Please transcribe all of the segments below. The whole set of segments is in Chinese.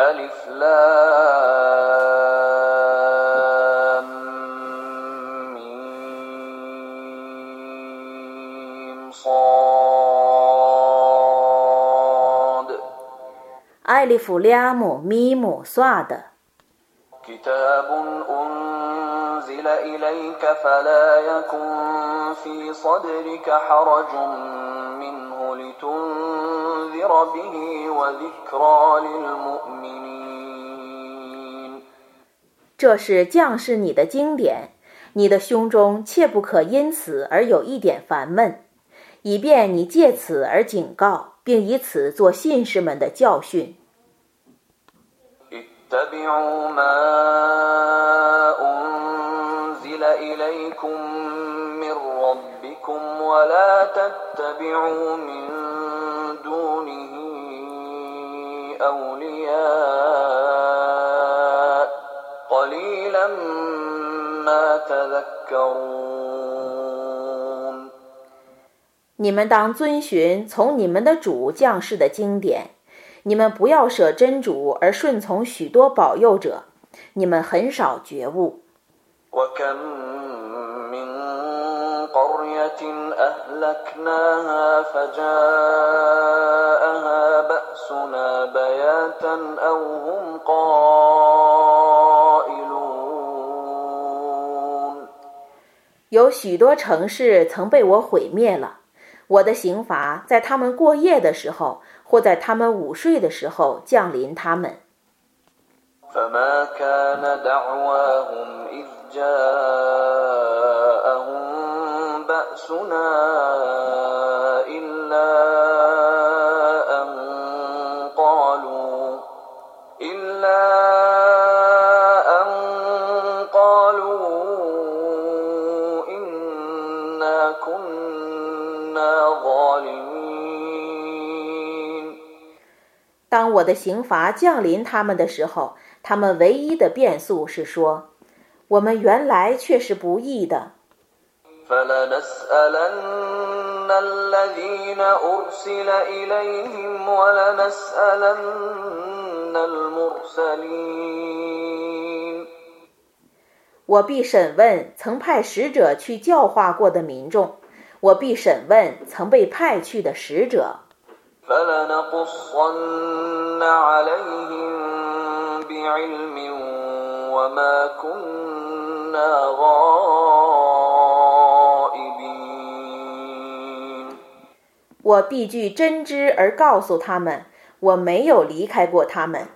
ألف لام ميم صاد. ألف لام ميم صاد. كتاب أنزل إليك فلا يكن في صدرك حرج منه لتنذر به وذكرى للمؤمنين. 这是将士你的经典，你的胸中切不可因此而有一点烦闷，以便你借此而警告，并以此做信士们的教训。你们当遵循从你们的主降世的经典。你们不要舍真主而顺从许多保佑者，你们很少觉悟。有许多城市曾被我毁灭了，我的刑罚在他们过夜的时候。或在他们午睡的时候降临他们。我的刑罚降临他们的时候，他们唯一的变数是说：“我们原来却是不义的。”我必审问曾派使者去教化过的民众，我必审问曾被派去的使者。我必据真知而告诉他们，我没有离开过他们。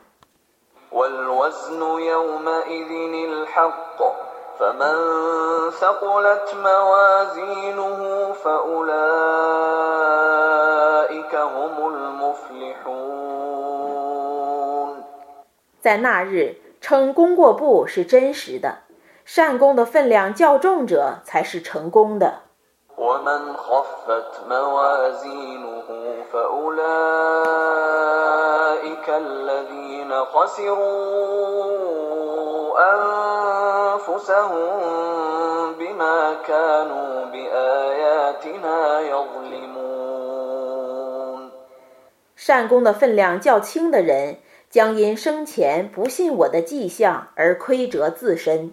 在那日，称功过簿是真实的，善功的分量较重者才是成功的。善功的分量较轻的人，将因生前不信我的迹象而亏折自身。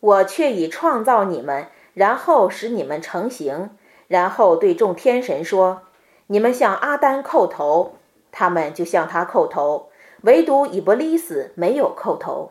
我却已创造你们，然后使你们成形，然后对众天神说：“你们向阿丹叩头，他们就向他叩头，唯独伊波利斯没有叩头。”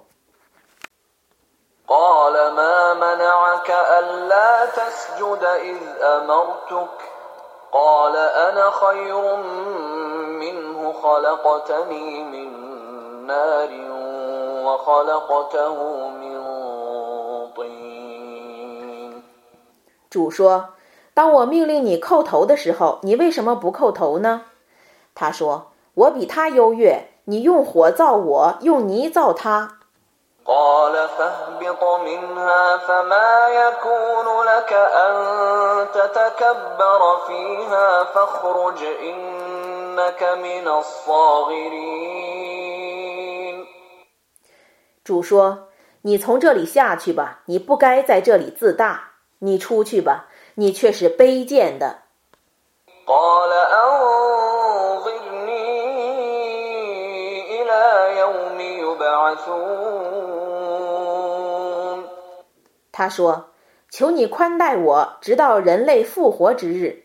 主说：“当我命令你叩头的时候，你为什么不叩头呢？”他说：“我比他优越，你用火造我，用泥造他。”主说：“你从这里下去吧，你不该在这里自大。”你出去吧，你却是卑贱的。他说：“求你宽待我，直到人类复活之日。”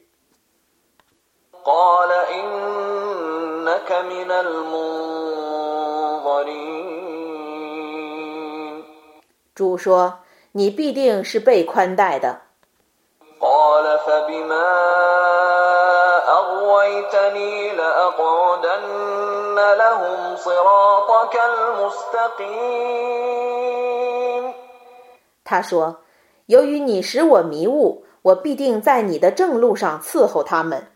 主说。你必定是被宽待的。他说：“由于你使我迷雾，我必定在你的正路上伺候他们。”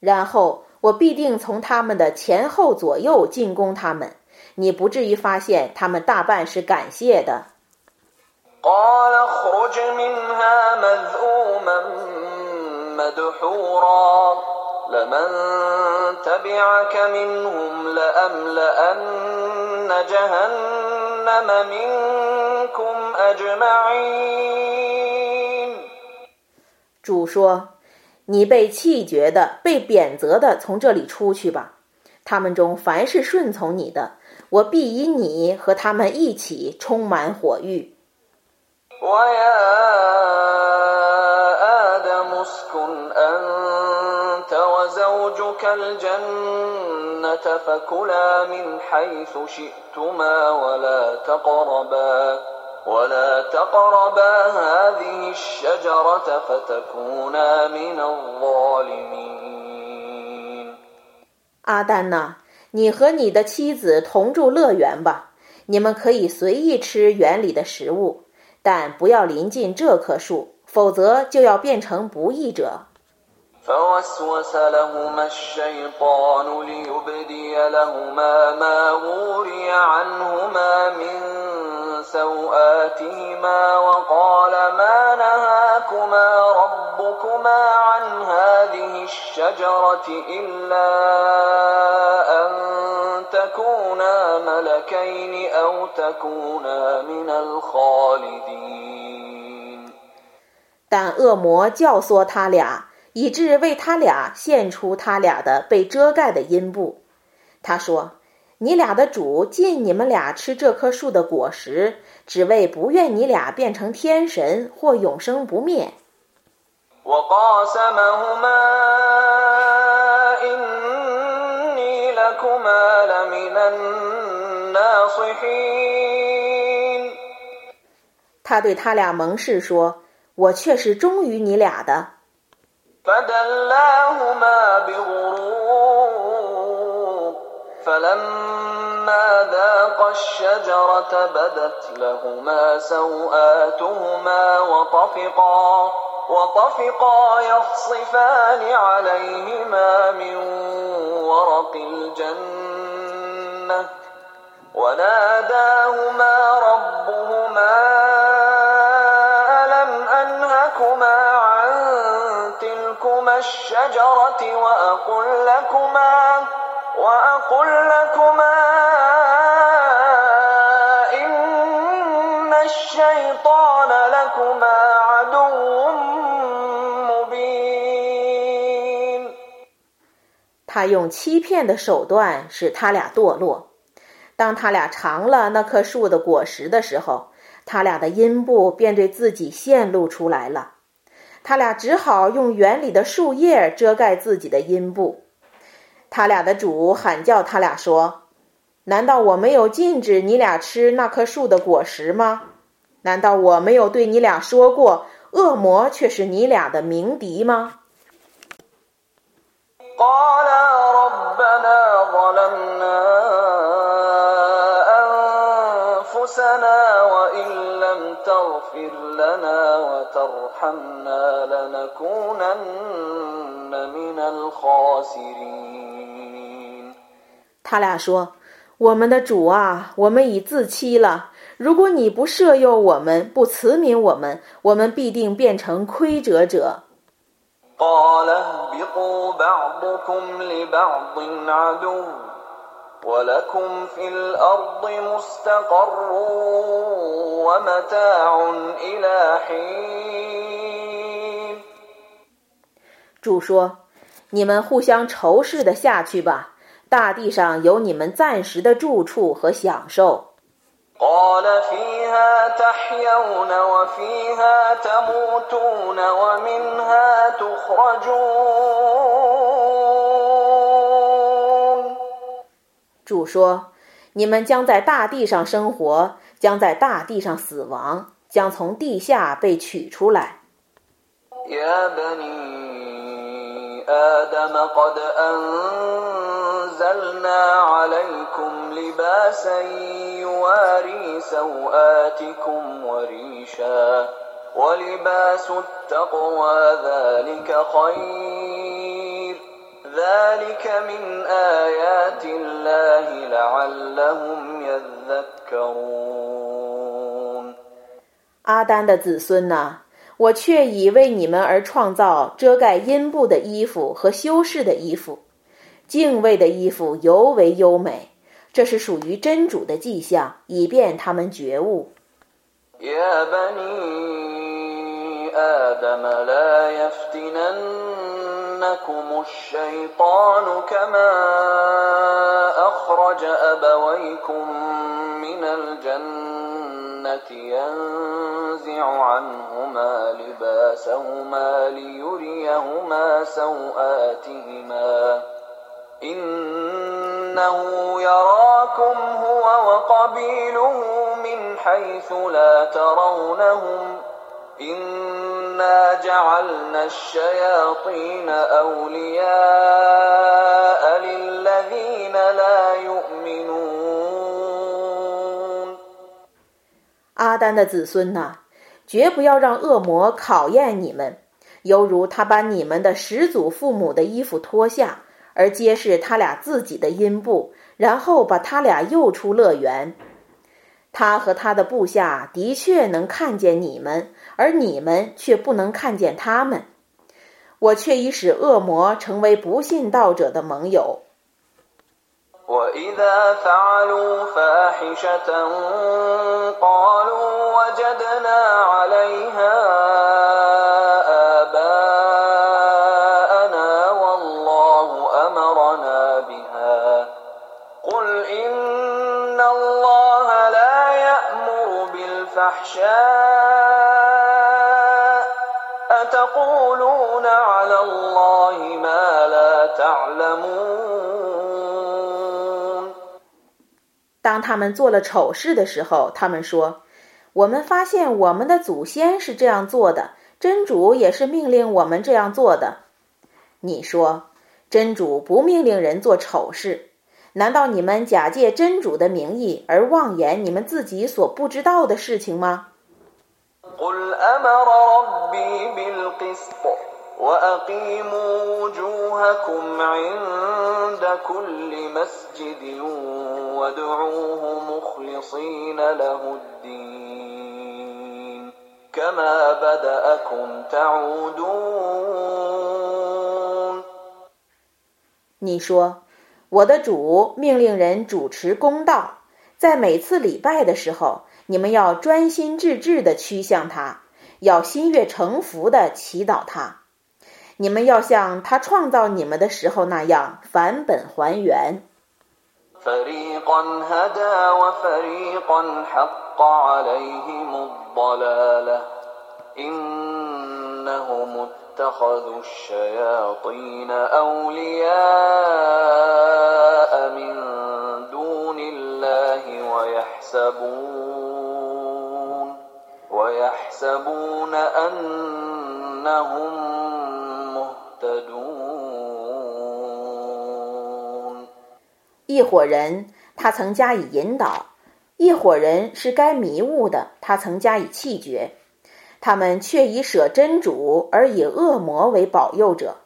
然后我必定从他们的前后左右进攻他们，你不至于发现他们大半是感谢的。主说：“你被弃绝的、被贬责的，从这里出去吧。他们中凡是顺从你的，我必以你和他们一起充满火狱。” ولا تقربا هذه الشجرة فتكونا من الظالمين 阿丹哪，你和你的妻子同住乐园吧，你们可以随意吃园里的食物，但不要临近这棵树，否则就要变成不义者。 فوسوس لهما الشيطان ليبدي لهما ما وري عنهما من سوآتهما وقال ما نهاكما ربكما عن هذه الشجرة إلا أن تكونا ملكين أو تكونا من الخالدين 但恶魔教唆他俩。 以致为他俩现出他俩的被遮盖的阴部。他说：“你俩的主禁你们俩吃这棵树的果实，只为不愿你俩变成天神或永生不灭。”他对他俩盟誓说：“我却是忠于你俩的。” فدلاهما بغرور فلما ذاقا الشجرة بدت لهما سوآتهما وطفقا وطفقا يخصفان عليهما من ورق الجنة. وناداهما ربهما الشجرة وأقل لكما وأقل لكما إن الشيطان لكما عدو مبين 他用欺骗的手段使他俩堕落。 当他俩尝了那棵树的果实的时候，他俩的阴部便对自己显露出来了。 他俩只好用园里的树叶遮盖自己的阴部。他俩的主喊叫他俩说：“难道我没有禁止你俩吃那棵树的果实吗？难道我没有对你俩说过，恶魔却是你俩的鸣笛吗？”他俩说：“我们的主啊，我们已自欺了。如果你不赦宥我们，不慈悯我们，我们必定变成亏折者。”主说：“你们互相仇视的下去吧，大地上有你们暂时的住处和享受。”主说：“你们将在大地上生活，将在大地上死亡，将从地下被取出来。”《阿丹的子孙呐，我确已为你们而创造遮盖阴部的衣服和修饰的衣服，敬畏的衣服尤为优美，这是属于真主的迹象，以便他们觉悟。يَنسَاكُمُ الشَّيْطَانُ كَمَا أَخْرَجَ أَبَوَيْكُم مِّنَ الْجَنَّةِ يَنزِعُ عَنْهُمَا لِبَاسَهُمَا لِيُرِيَهُمَا سَوْآتِهِمَا إِنَّهُ يَرَاكُمْ هُوَ وَقَبِيلُهُ مِنْ حَيْثُ لَا تَرَوْنَهُمْ ۗ阿丹的子孙呐，绝不要让恶魔考验你们，犹如他把你们的始祖父母的衣服脱下，而揭示他俩自己的阴部，然后把他俩诱出乐园。他和他的部下的确能看见你们，而你们却不能看见他们。我却已使恶魔成为不信道者的盟友。当他们做了丑事的时候，他们说：“我们发现我们的祖先是这样做的，真主也是命令我们这样做的。”你说：“真主不命令人做丑事，难道你们假借真主的名义而妄言你们自己所不知道的事情吗？”你说，我的主命令人主持公道，在每次礼拜的时候，你们要专心致志地趋向他，要心悦诚服地祈祷他。你们要像他创造你们的时候那样返本还原。 فريقا هدى وفريقا حق عليهم الضلاله انهم اتخذوا الشياطين اولياء من دون الله ويحسبون ويحسبون انهم مهتدون 一伙人，他曾加以引导；一伙人是该迷雾的，他曾加以弃绝。他们却以舍真主而以恶魔为保佑者，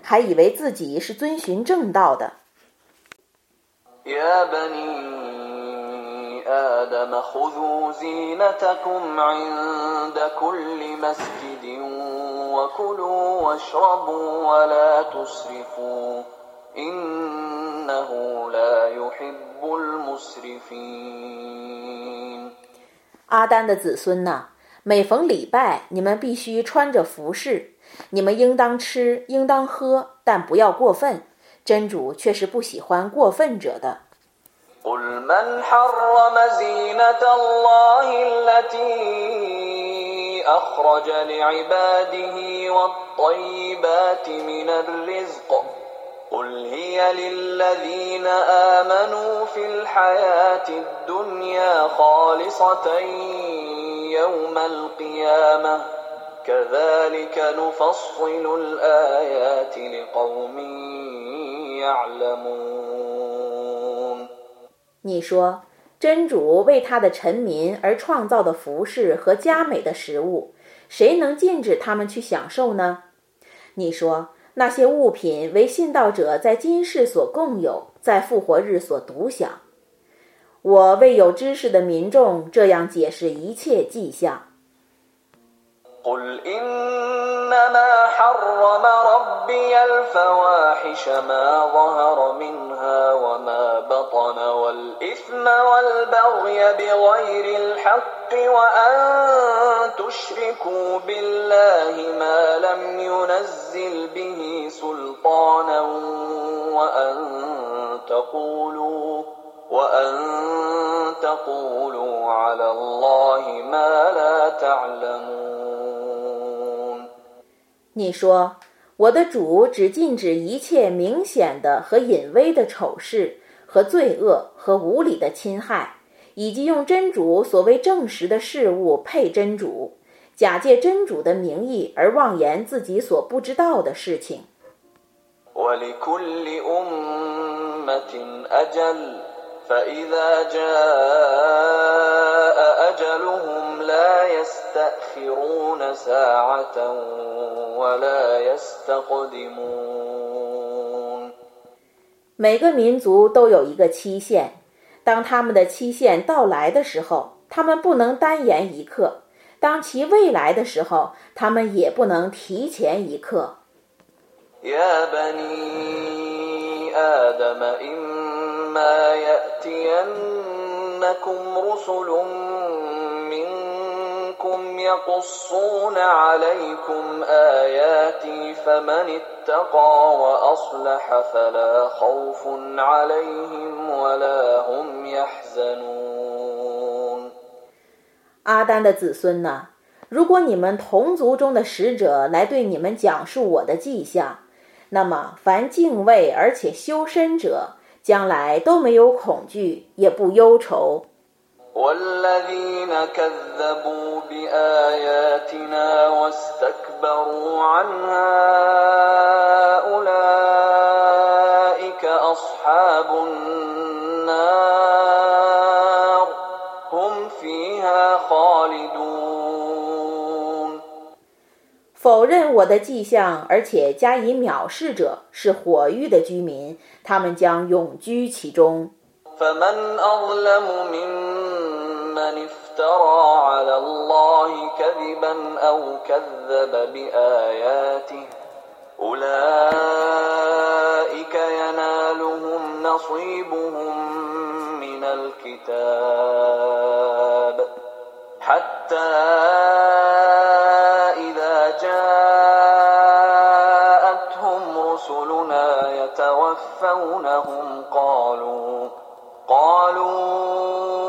还以为自己是遵循正道的。يا بني آدم خذوا زينتكم عند كل مسجد وكلوا واشربوا ولا تسرفوا إنه لا يحب المسرفين 阿丹的子孙呐，每逢礼拜，你们必须穿着服饰，你们应当吃，应当喝，但不要过分。真主却是不喜欢过分者的。 قل من حرم زينة الله التي أخرج لعباده والطيبات من الرزق قل هي للذين آمنوا في الحياة الدنيا خالصة يوم القيامة كذلك نفصل الآيات لقوم يعلمون 你说，真主为他的臣民而创造的服饰和佳美的食物，谁能禁止他们去享受呢？你说，那些物品为信道者在今世所共有，在复活日所独享。我为有知识的民众这样解释一切迹象。قل إنما حرم ربي الفواحش ما ظهر منها وما بطن والإثم والبغي بغير الحق وأن تشركوا بالله ما لم ينزل به سلطانا وأن تقولوا وأن تقولوا على الله ما لا تعلمون 你说，我的主只禁止一切明显的和隐微的丑事和罪恶和无理的侵害，以及用真主所谓证实的事物配真主，假借真主的名义而妄言自己所不知道的事情。ولكل أمة أجل فإذا جاء أجلهم لا يستأخرون ساعة ولا يستقدمون 每个民族都有一个期限，当他们的期限到来的时候，他们不能耽延一刻；当其未来的时候，他们也不能提前一刻。 يا بني آدم إما يأتينكم رسل منكم يقصون عليكم آياتي فمن اتقى وأصلح فلا خوف عليهم ولا هم يحزنون 阿丹的子孙呐，如果你们同族中的使者来对你们讲述我的迹象，那么凡敬畏而且修身者， 将来都没有恐惧，也不忧愁。否认我的迹象而且加以藐视者，是火狱的居民，他们将永居其中。يتوفونهم قالوا قالوا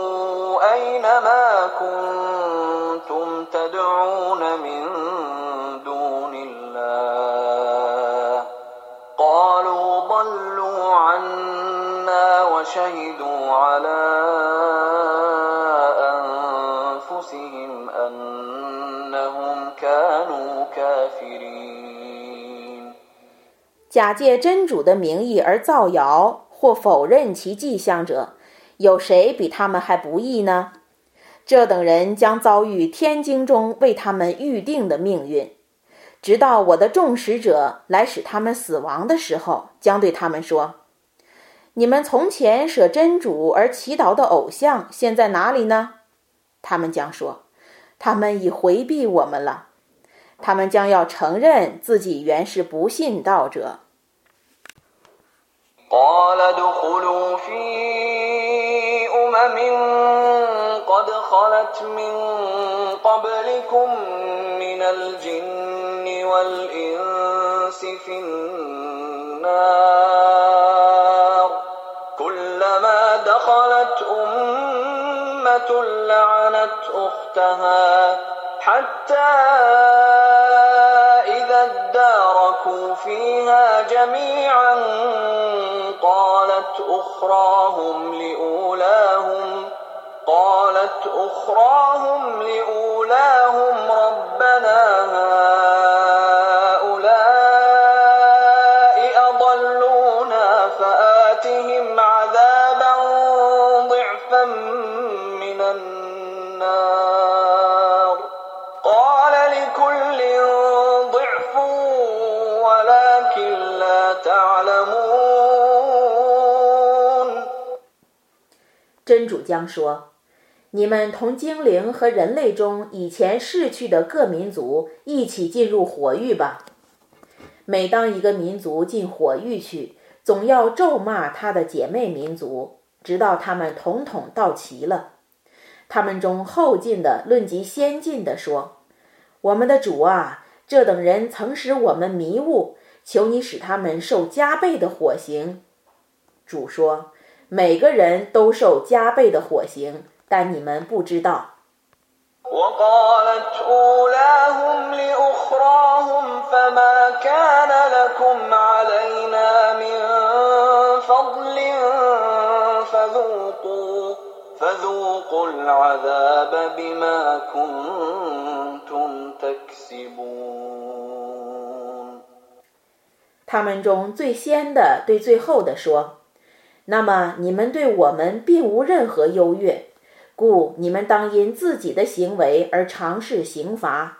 أين ما كنتم تدعون من دون الله؟ قالوا ضلوا عنا وشهدوا على 假借真主的名义而造谣或否认其迹象者，有谁比他们还不义呢？这等人将遭遇天经中为他们预定的命运，直到我的众使者来使他们死亡的时候，将对他们说：“你们从前舍真主而祈祷的偶像，现在哪里呢？”他们将说：“他们已回避我们了。”他们将要承认自己原是不信道者。قد خلت من قبلكم من الجن والإنس في النار. كلما دخلت أمة لعنت أختها حتى إذا اداركوا فيها جميعا أخراهم لأولاهم قالت أخراهم لأولاهم ربنا هؤلاء 真主将说。你们同精灵和人类中以前逝去的各民族一起进入火狱吧。每当一个民族进火狱去，总要咒骂他的姐妹民族，直到他们统统到齐了。他们中后进的论及先进的说：“我们的主啊，这等人曾使我们迷雾，求你使他们受加倍的火刑。”主说：“每个人都受加倍的火刑。”但你们不知道。他们中最先的对最后的说：“那么你们对我们并无任何优越。”故你们当因自己的行为而尝试刑罚。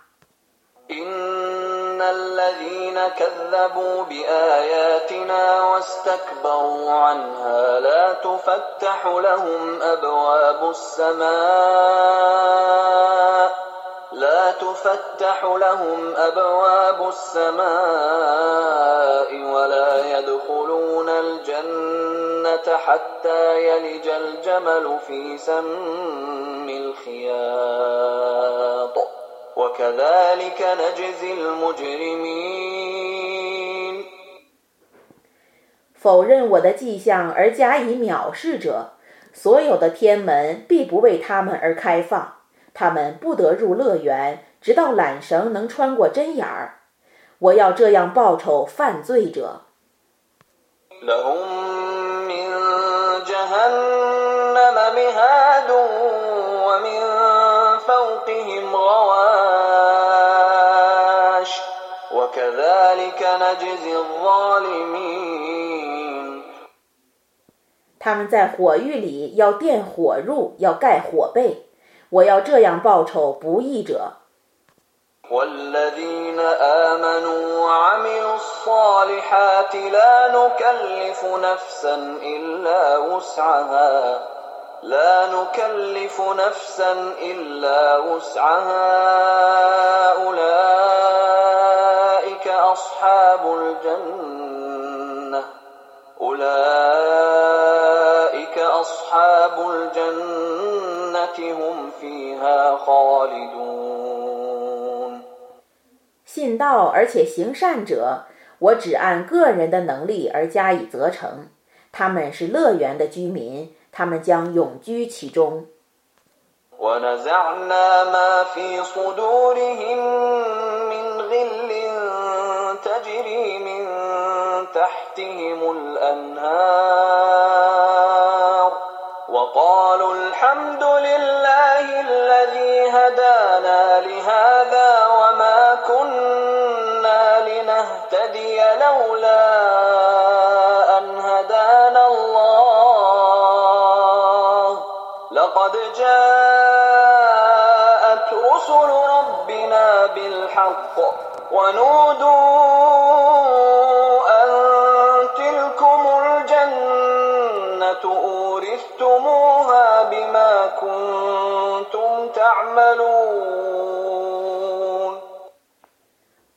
لا تفتح لهم أبواب السماء ولا يدخلون الجنة حتى يلج الجمل في سم الخياط وكذلك نجزي المجرمين 否认我的迹象而加以藐视者，所有的天门必不为他们而开放。 他们不得入乐园，直到缆绳能穿过针眼儿。我要这样报酬犯罪者。他们在火狱里要垫火褥，要盖火被。我要这样报酬不义者。 信道而且行善者，我只按个人的能力而加以责成。他们是乐园的居民，他们将永居其中。 ونزعنا ما في صدورهم من غل تجري من تحتهم الأنهار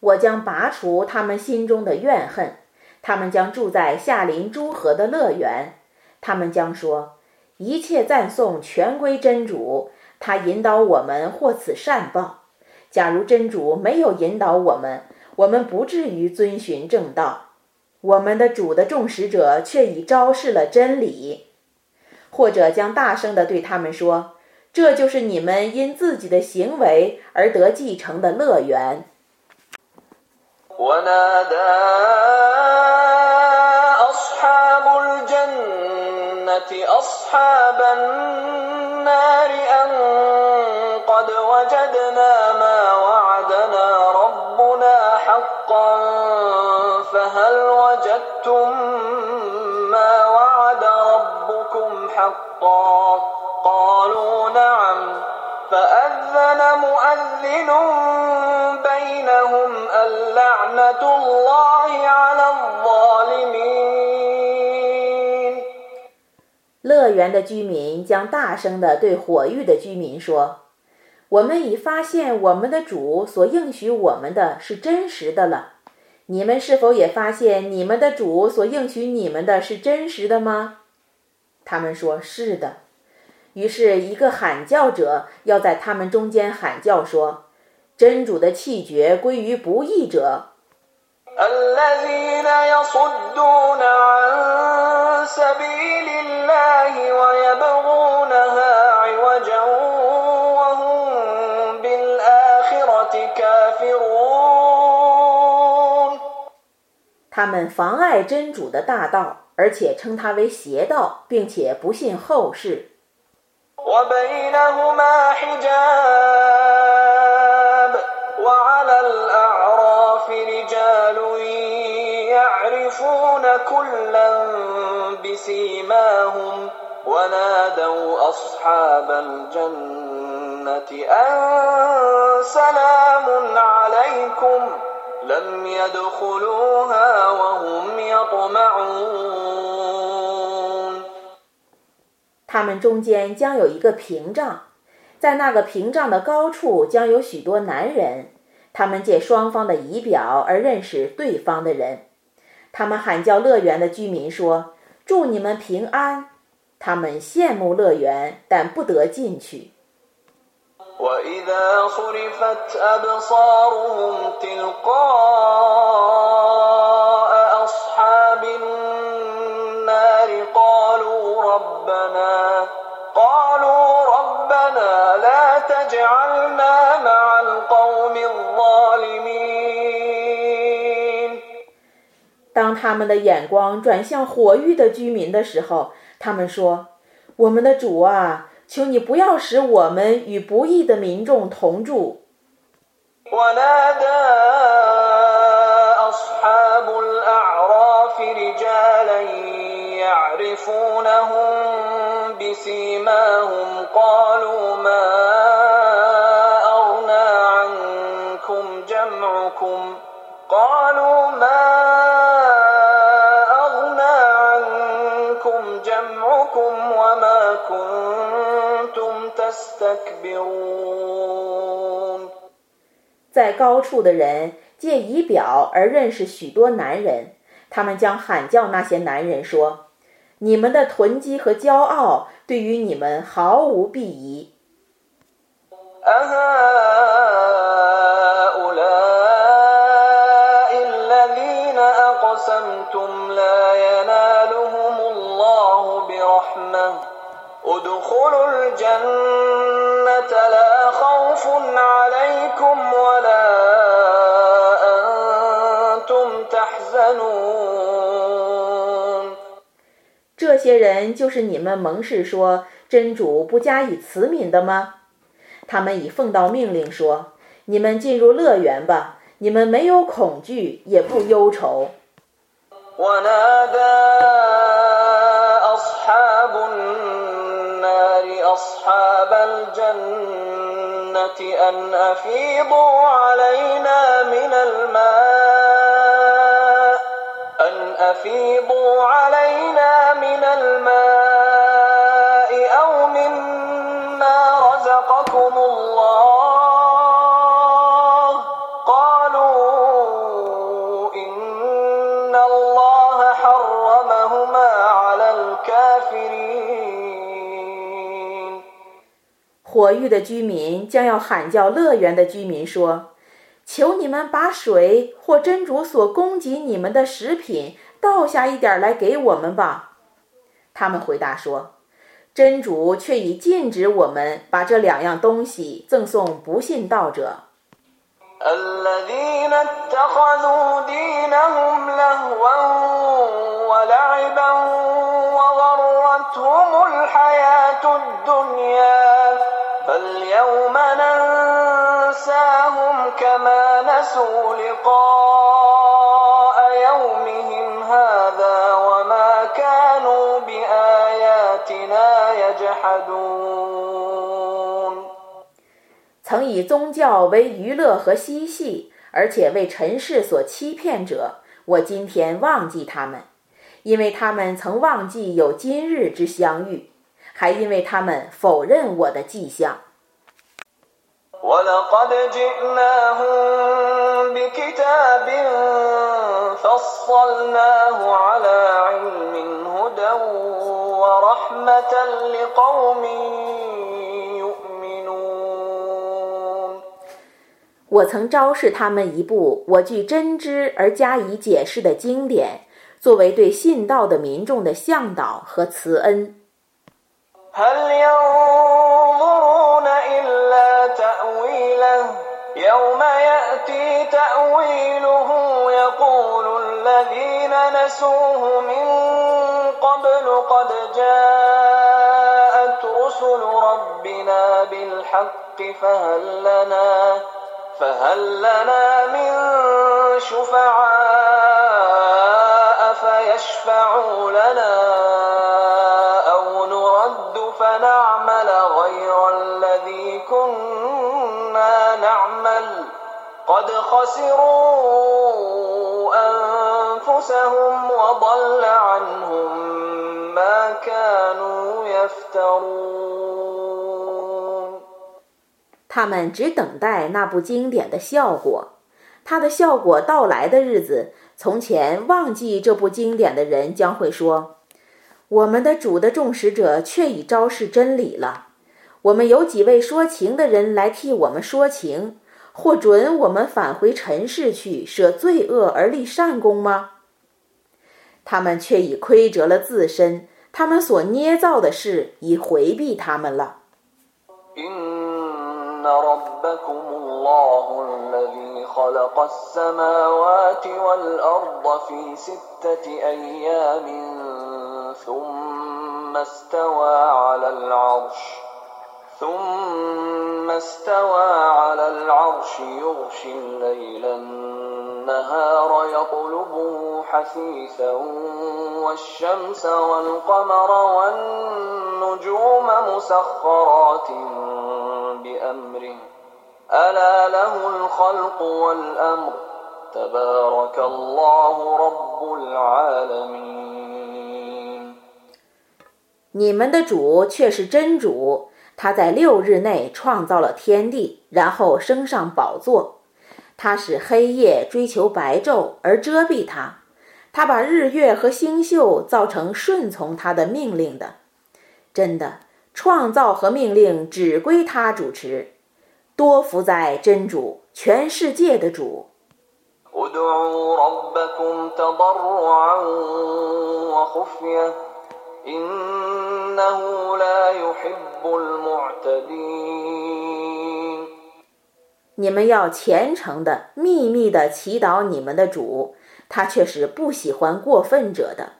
我将拔除他们心中的怨恨，他们将住在夏林诸河的乐园。他们将说：“一切赞颂全归真主，他引导我们获此善报。假如真主没有引导我们，我们不至于遵循正道。我们的主的众使者却已昭示了真理。”或者将大声地对他们说：“这就是你们因自己的行为而得继承的乐园。” ونادى أصحاب الجنة أصحاب النار أن قد وجدنا ما وعدنا ربنا حقا فهل وجدتم ما وعد ربكم حقا؟ قالوا نعم. فأذن مؤذن 乐园的居民将大声地对火域的居民说：“我们已发现我们的主所应许我们的是真实的了。你们是否也发现你们的主所应许你们的是真实的吗？”他们说：“是的。”于是，一个喊叫者要在他们中间喊叫说：“真主的弃绝归于不义者。” الذين يصدون عن سبيل الله ويبغونها عوجا وهم بالآخرة كافرون 他们妨碍真主的大道，而且称它为邪道，并且不信后世。 وبينهما حجاب وعلى الأعراف رجال يعرفون كلا بسيماهم ونادوا أصحاب الجنة أن سلام عليكم لم يدخلوها وهم يطمعون 他们中间将有一个屏障，在那个屏障的高处将有许多男人， 他们借双方的仪表而认识对方的人。他们喊叫乐园的居民说：“祝你们平安。”他们羡慕乐园，但不得进去。 وإذا صرفت أبصارهم تلقاء أصحاب النار قالوا ربنا قالوا ربنا لا تجعلنا 当他们的眼光转向火域的居民的时候，他们说：“我们的主啊，求你不要使我们与不义的民众同住。” ونادى أصحاب الأعراف رجالا يعرفونهم بسيماهم قالوا 在高处的人借仪表而认识许多男人他们将喊叫那些男人说你们的囤积和骄傲对于你们毫无裨益。些人就是你们盟誓说真主不加以慈悯的吗？他们已奉到命令说：“你们进入乐园吧，你们没有恐惧，也不忧愁。” إن الله حرمهما على الكافرين 火域的居民将要喊叫乐园的居民说：“ 求你们把水或真主所供给你们的食品倒下一点来给我们吧。”他们回答说：“真主却已禁止我们把这两样东西赠送不信道者。” الذين اتخذوا دينهم لهوا ولعبا وغرتهم الحياة الدنيا فاليوم ننساهم كما نسوا لقاء يومهم هذا وما كانوا بآياتنا يجحدون 曾以宗教为娱乐和嬉戏，而且为尘世所欺骗者，我今天忘记他们，因为他们曾忘记有今日之相遇，还因为他们否认我的迹象。 我曾昭示他们一部我据真知而加以解释的经典，作为对信道的民众的向导和慈恩。هل ينظرون إلا تأويله؟ يوم يأتي تأويله يقول الذين نسوه من قبل قد جاءت رسل ربنا بالحق فهل لنا فهل لنا من شفعاء فيشفعوا لنا؟ نرد فنعمل غير الذي كنا نعمل قد خسروا أنفسهم وضل عنهم ما كانوا يفترون 他们只等待那部经典的效果，它的效果到来的日子，从前忘记这部经典的人将会说：“ 我们的主的众使者却已昭示真理了。我们有几位说情的人来替我们说情，或准我们返回尘世去舍罪恶而立善功吗？”他们却已亏折了自身，他们所捏造的事已回避他们了。خلق السماوات والأرض في ستة أيام ثم استوى على العرش ثم استوى على العرش يغشي الليل النهار يطلبه حثيثا والشمس والقمر والنجوم مسخرات بأمره. ألا له الخلق والأمر تبارك الله رب العالمين 你们的主却是真主，他在六日内创造了天地，然后升上宝座。他使黑夜追求白昼而遮蔽它，他把日月和星宿造成顺从他的命令的。真的，创造和命令只归他主持。 多福在真主，全世界的主。你们要虔诚的、秘密的祈祷你们的主，他却是不喜欢过分者的。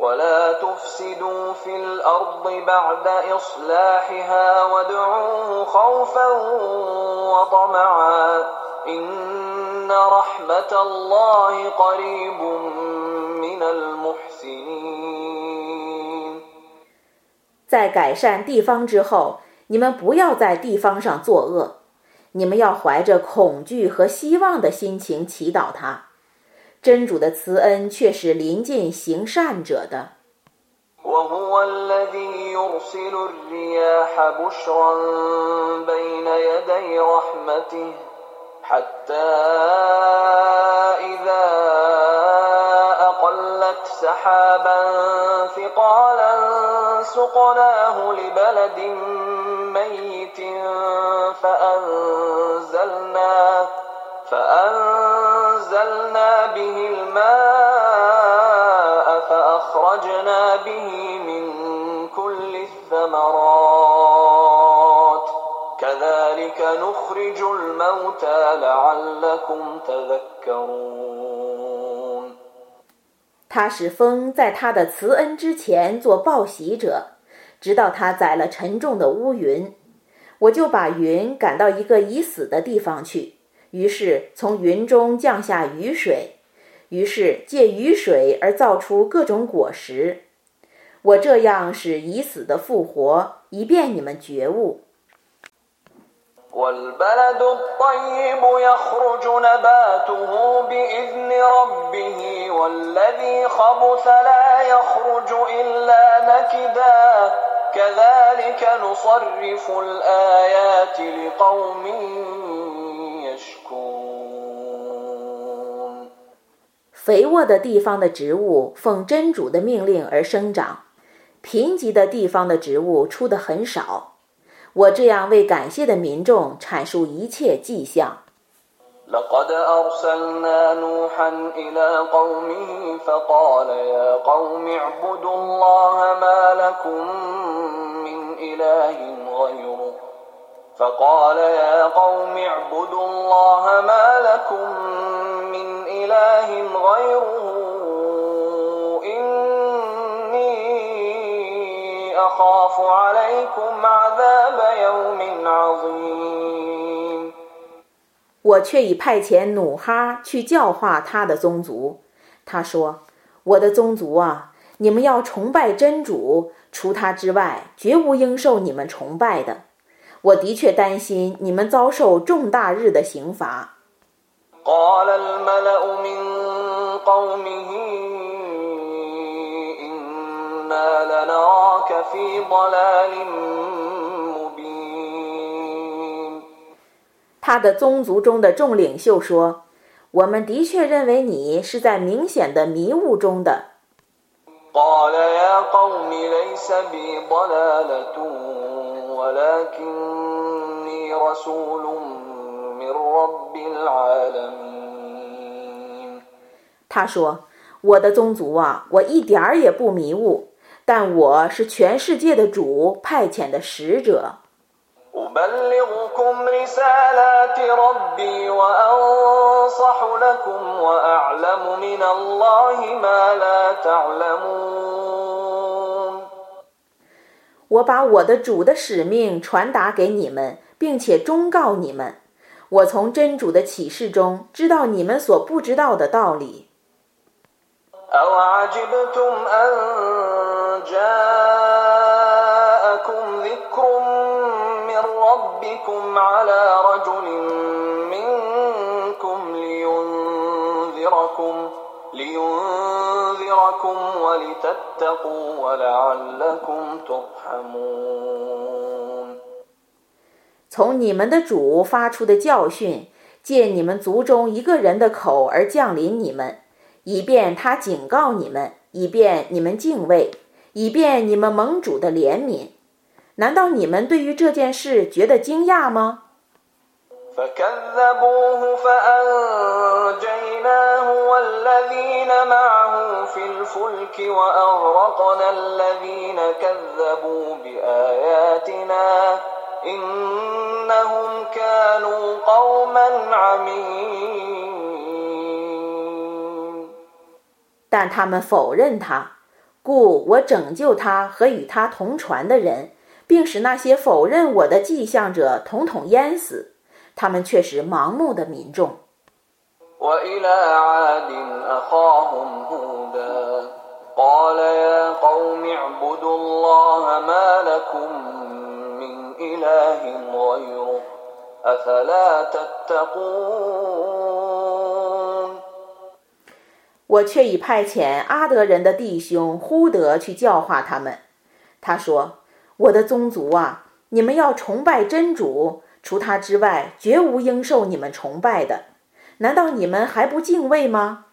ولا تفسدوا في الأرض بعد إصلاحها وادعوه خوفا وطمعا إن رحمة الله قريب من المحسنين 在改善地方之后，你们不要在地方上作恶，你们要怀着恐惧和希望的心情祈祷他。 真主的慈恩却是临近行善者的。وهو الذي يرسل الرياح بشرا بين يدي رحمته حتى إذا أقلت سحابا ثقالا سقناه لبلد ميت فأنزلنا فأنزلنا به الماء فأخرجنا به من كل الثمرات كذلك نخرج الموتى لعلكم تذكرون 他使风在他的慈恩之前做报喜者，直到他载了沉重的乌云，我就把云赶到一个已死的地方去。 于是从云中降下雨水，于是借雨水而造出各种果实。我这样使已死的复活，以便你们觉悟。肥沃的地方的植物奉真主的命令而生长，贫瘠的地方的植物出得很少。我这样为感谢的民众阐述一切迹象。我却已派遣努哈去教化他的宗族。他说：“我的宗族啊，你们要崇拜真主，除他之外，绝无应受你们崇拜的。我的确担心你们遭受重大日的刑罚。他的宗族中的众领袖说我们的确认为你是在明显的迷雾中的。ولكني رسول من رب العالمين 他说：“我的宗族啊，我一点儿也不迷雾，但我是全世界的主派遣的使者。” أبلغكم رسالات ربي وأنصح لكم وأعلم من الله ما لا تعلمون 我把我的主的使命传达给你们，并且忠告你们。我从真主的启示中知道你们所不知道的道理。أَوَعَجِبْتُمْ أَن جَاءَكُمْ ذِكْرٌ مِّن رَّبِّكُمْ عَلَىٰ رَجُلٍ مِّنكُمْ لِيُنذِرَكُمْ لِيُنذِرَكُمْ وَلِتَتَّقُوا وَلَعَلَّكُمْ تُرْحَمُونَ 从你们的主发出的教训，借你们族中一个人的口而降临你们，以便他警告你们，以便你们敬畏，以便你们蒙主的怜悯。难道你们对于这件事觉得惊讶吗？ 但他们否认他，故我拯救他和与他同船的人，并使那些否认我的迹象者统统淹死。他们却是盲目的民众。我却已派遣阿德人的弟兄呼德去教化他们。他说：“我的宗族啊，你们要崇拜真主，除他之外，绝无应受你们崇拜的。难道你们还不敬畏吗？”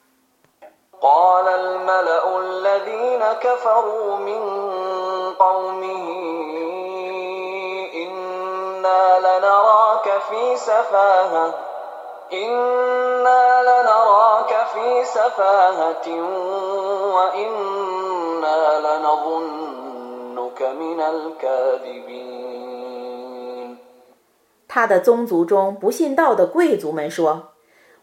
他的宗族中不信道的贵族们说：“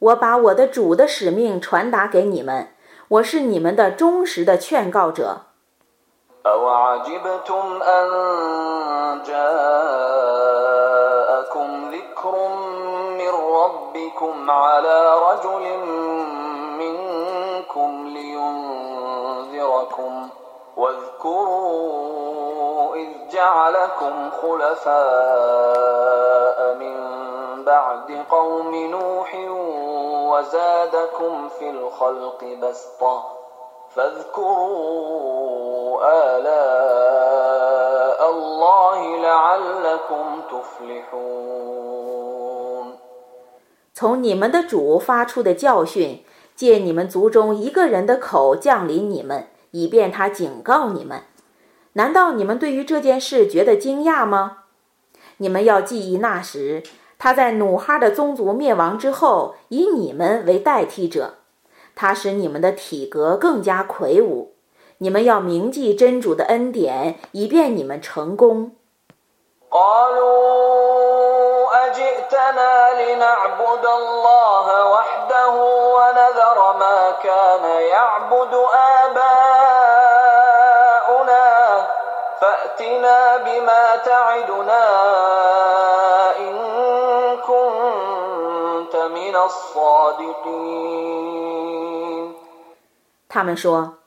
我把我的主的使命传达给你们，我是你们的忠实的劝告者。从你们的主发出的教训，借你们族中一个人的口降临你们，以便他警告你们。难道你们对于这件事觉得惊讶吗？你们要记忆那时，他在努哈的宗族灭亡之后，以你们为代替者，他使你们的体格更加魁梧。你们要铭记真主的恩典，以便你们成功。他们说：“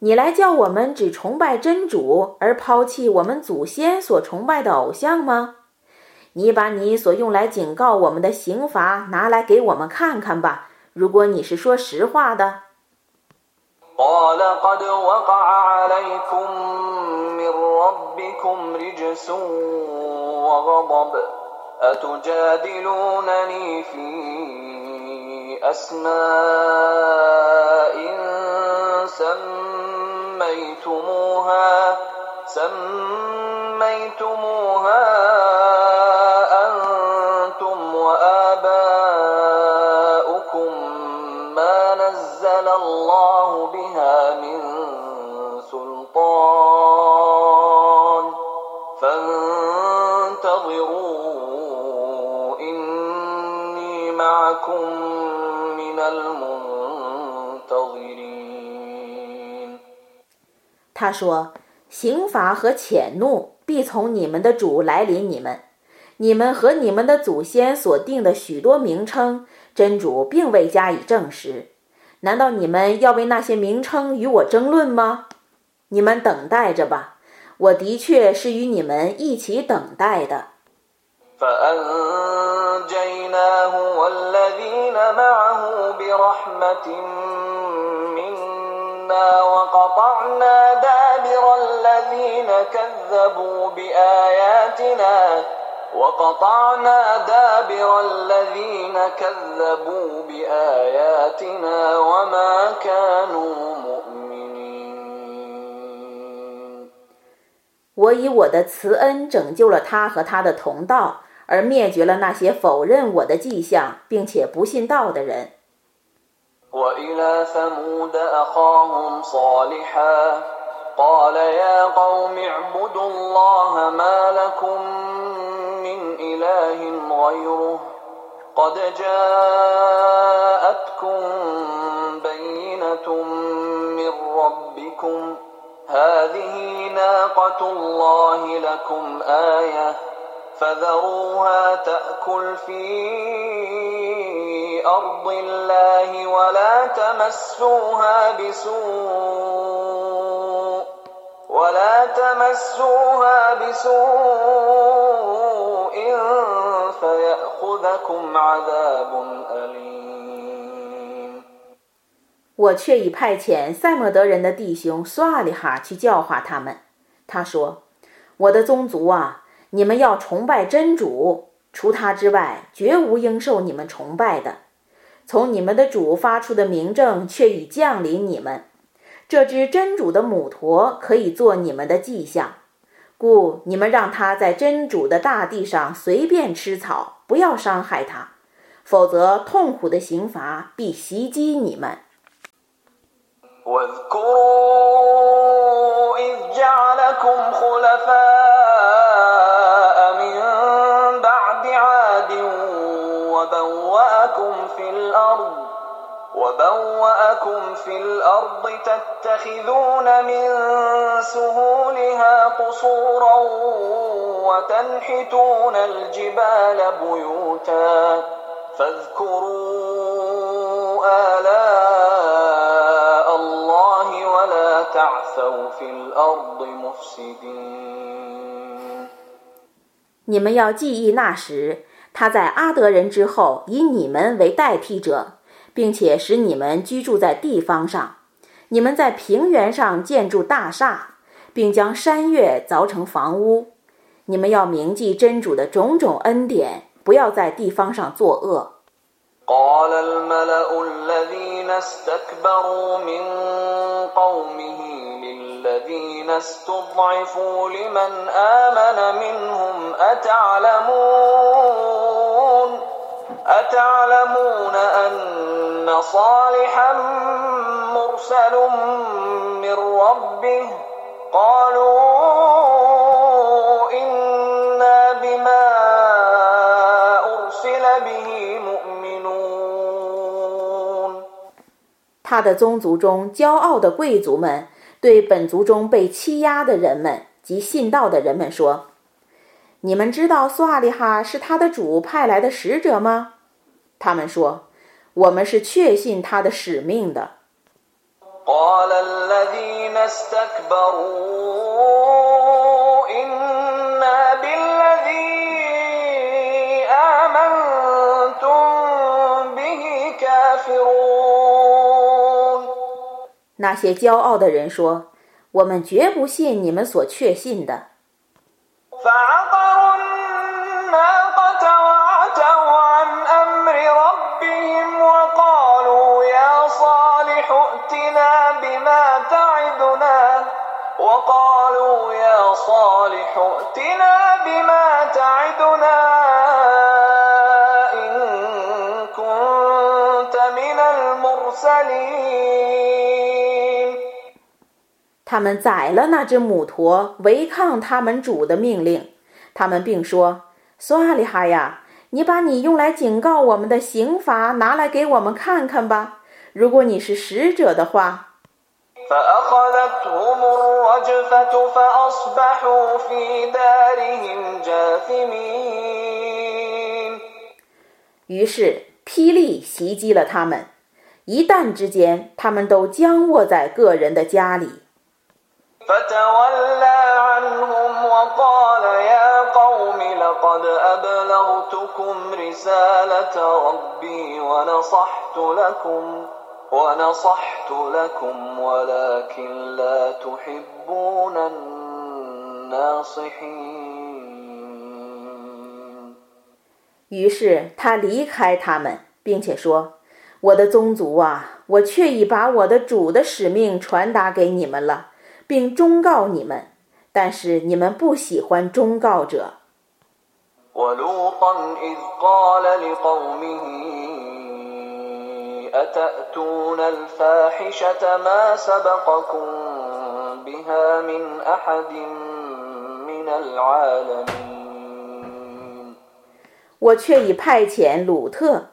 你来叫我们只崇拜真主，而抛弃我们祖先所崇拜的偶像吗？你把你所用来警告我们的刑罚拿来给我们看看吧。如果你是说实话的。”他说：“刑罚和谴怒必从你们的主来临你们。你们和你们的祖先所定的许多名称，真主并未加以证实。难道你们要为那些名称与我争论吗？你们等待着吧，我的确是与你们一起等待的。” وقطعنا دابر الذين كذبوا بآياتنا وما كانوا مؤمنين 我以我的慈恩拯救了他和他的同道，而灭绝了那些否认我的迹象并且不信道的人。 وإلى ثمود أخاهم صالحا قال يا قوم اعبدوا الله ما لكم من إله غيره. قد جاءتكم بينة من ربكم. هذه ناقة الله لكم آية. فذروها تأكل في أرض الله ولا تمسوها بسوء. ولا تمسوها بسوء فيأخذكم عذاب أليم 我却已派遣塞莫德人的弟兄苏阿里哈去教化他们。他说：“我的宗族啊，你们要崇拜真主，除他之外，绝无应受你们崇拜的。从你们的主发出的明证却已降临你们。 这只真主的母驼可以做你们的迹象，故你们让它在真主的大地上随便吃草，不要伤害它，否则痛苦的刑罚必袭击你们。” وبوأكم في الأرض تتخذون من سهولها قصورا وتنحتون الجبال بيوتا فاذكروا آلاء الله ولا تعثوا في الأرض مفسدين 你们要记忆那时，他在阿德人之后以你们为代替者， 并且使你们居住在地方上。你们在平原上建筑大厦，并将山岳凿成房屋。你们要铭记真主的种种恩典，不要在地方上作恶。 قال الملأ الذين استكبروا من قومه للذين استضعفوا لمن آمن منهم أتعلمون أتعلمون أن صالحا مرسل من ربه قالوا إنا بما أرسل به مؤمنون 他的宗族中骄傲的贵族们对本族中被欺压的人们及信道的人们说：“你们知道苏阿利哈是他的主派来的使者吗？” 他们说：“我们是确信他的使命的。” قال الذين استكبروا إنا بالذي آمنتم به كافرون 那些骄傲的人说：“我们绝不信你们所确信的。” وقالوا يا صالح ائتنا بما تعدنا إن كنت من المرسلين 他们宰了那只母驼，违抗他们主的命令。他们并说：“苏阿里哈呀，你把你用来警告我们的刑罚拿来给我们看看吧。如果你是使者的话。” فأخذتهم الرجفة فأصبحوا في دارهم جاثمين 于是霹雳袭击了他们，一旦之间，他们都僵卧在个人的家里。 فتولى عنهم وقال يا قوم لقد أبلغتكم رسالة ربي ونصحت لكم ونصحت لكم ولكن لا تحبون الناصحين 于是他离开他们，并且说：“我的宗族啊，我确已把我的主的使命传达给你们了，并忠告你们，但是你们不喜欢忠告者。” أتأتون الفاحشة ما سبقكم بها من أحد من العالمين 我却已派遣鲁特，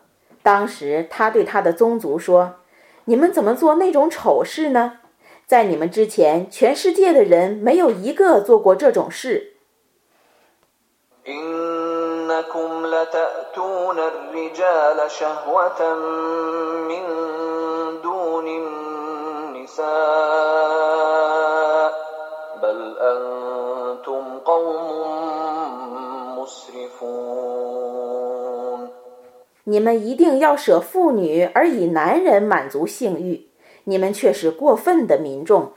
当时他对他的宗族说：“你们怎么做那种丑事呢？在你们之前，全世界的人没有一个做过这种事。” إنكم لتأتون الرجال شهوة من دون النساء بل أنتم قوم مسرفون 你们一定要舍妇女而以男人满足性欲，你们却是过分的民众。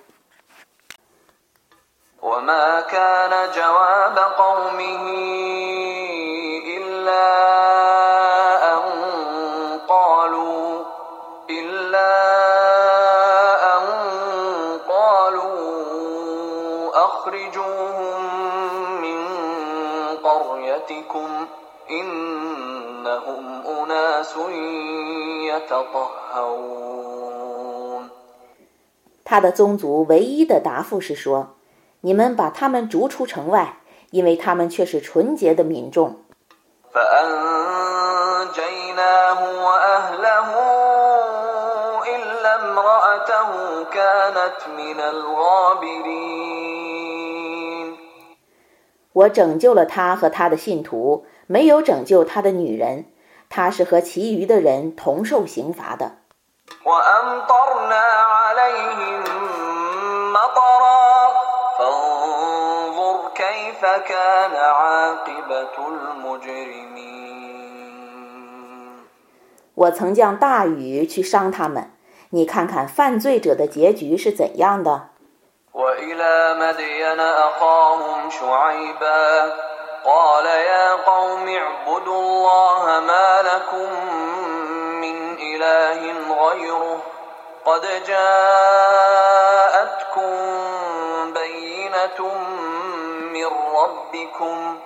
وما كان جواب قومه 他的宗族唯一的答复是说：“你们把他们逐出城外，因为他们却是纯洁的民众。” فأنجيناه وأهله إلا امرأته كانت من الغابرين 我拯救了他和他的信徒，没有拯救他的女人，他是和其余的人同受刑罚的。وأمطرنا عليهم مطرا فانظر كيف كان عاقبة المجرمين 我曾降大雨去伤他们，你看看犯罪者的结局是怎样的。وإلى مدين أخاهم شعيبا قال يا قوم اعبدوا الله ما لكم من إله غيره قد جاءتكم بينة من ربكم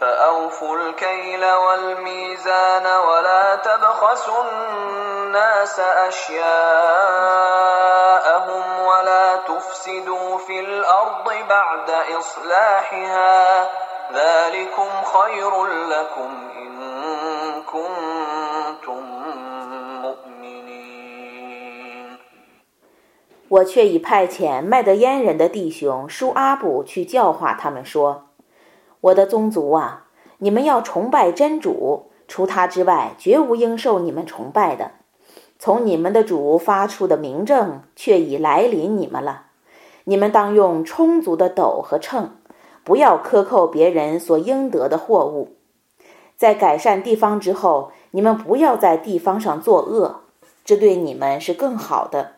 فأوفوا الكيل والميزان ولا تبخسوا الناس أشياءهم ولا تفسدوا في الأرض بعد إصلاحها ذلكم خير لكم إن كنتم 我却已派遣麦德烟人的弟兄舒阿卜去教化他们说。我的宗族啊，你们要崇拜真主，除他之外，绝无应受你们崇拜的。从你们的主发出的明证，却已来临你们了。你们当用充足的斗和秤，不要克扣别人所应得的货物。在改善地方之后，你们不要在地方上作恶，这对你们是更好的。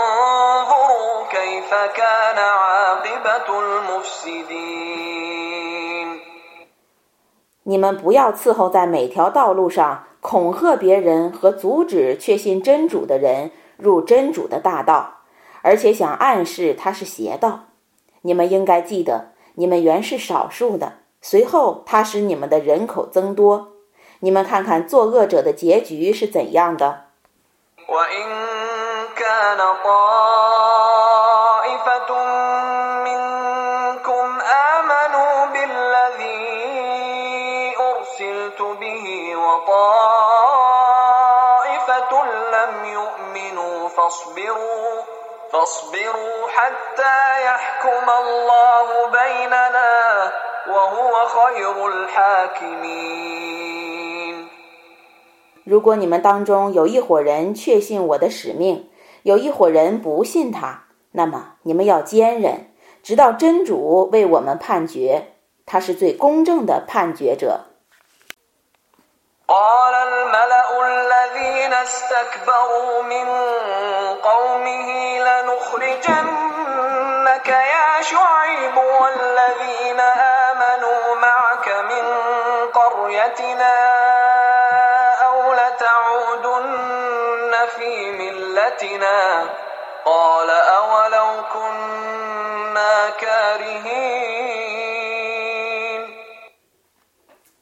كيف كان عاقبة المفسدين 你们不要伺候在每条道路上，恐吓别人和阻止确信真主的人入真主的大道，而且想暗示他是邪道。你们应该记得，你们原是少数的，随后他使你们的人口增多。你们看看作恶者的结局是怎样的。 طائفة منكم آمنوا بالذي أرسلت به وطائفة لم يؤمنوا فاصبروا فاصبروا حتى يحكم الله بيننا وهو خير الحاكمين. 如果你们当中有一伙人确信我的使命，有一伙人不信他，那么你们要坚忍，直到真主为我们判决，他是最公正的判决者。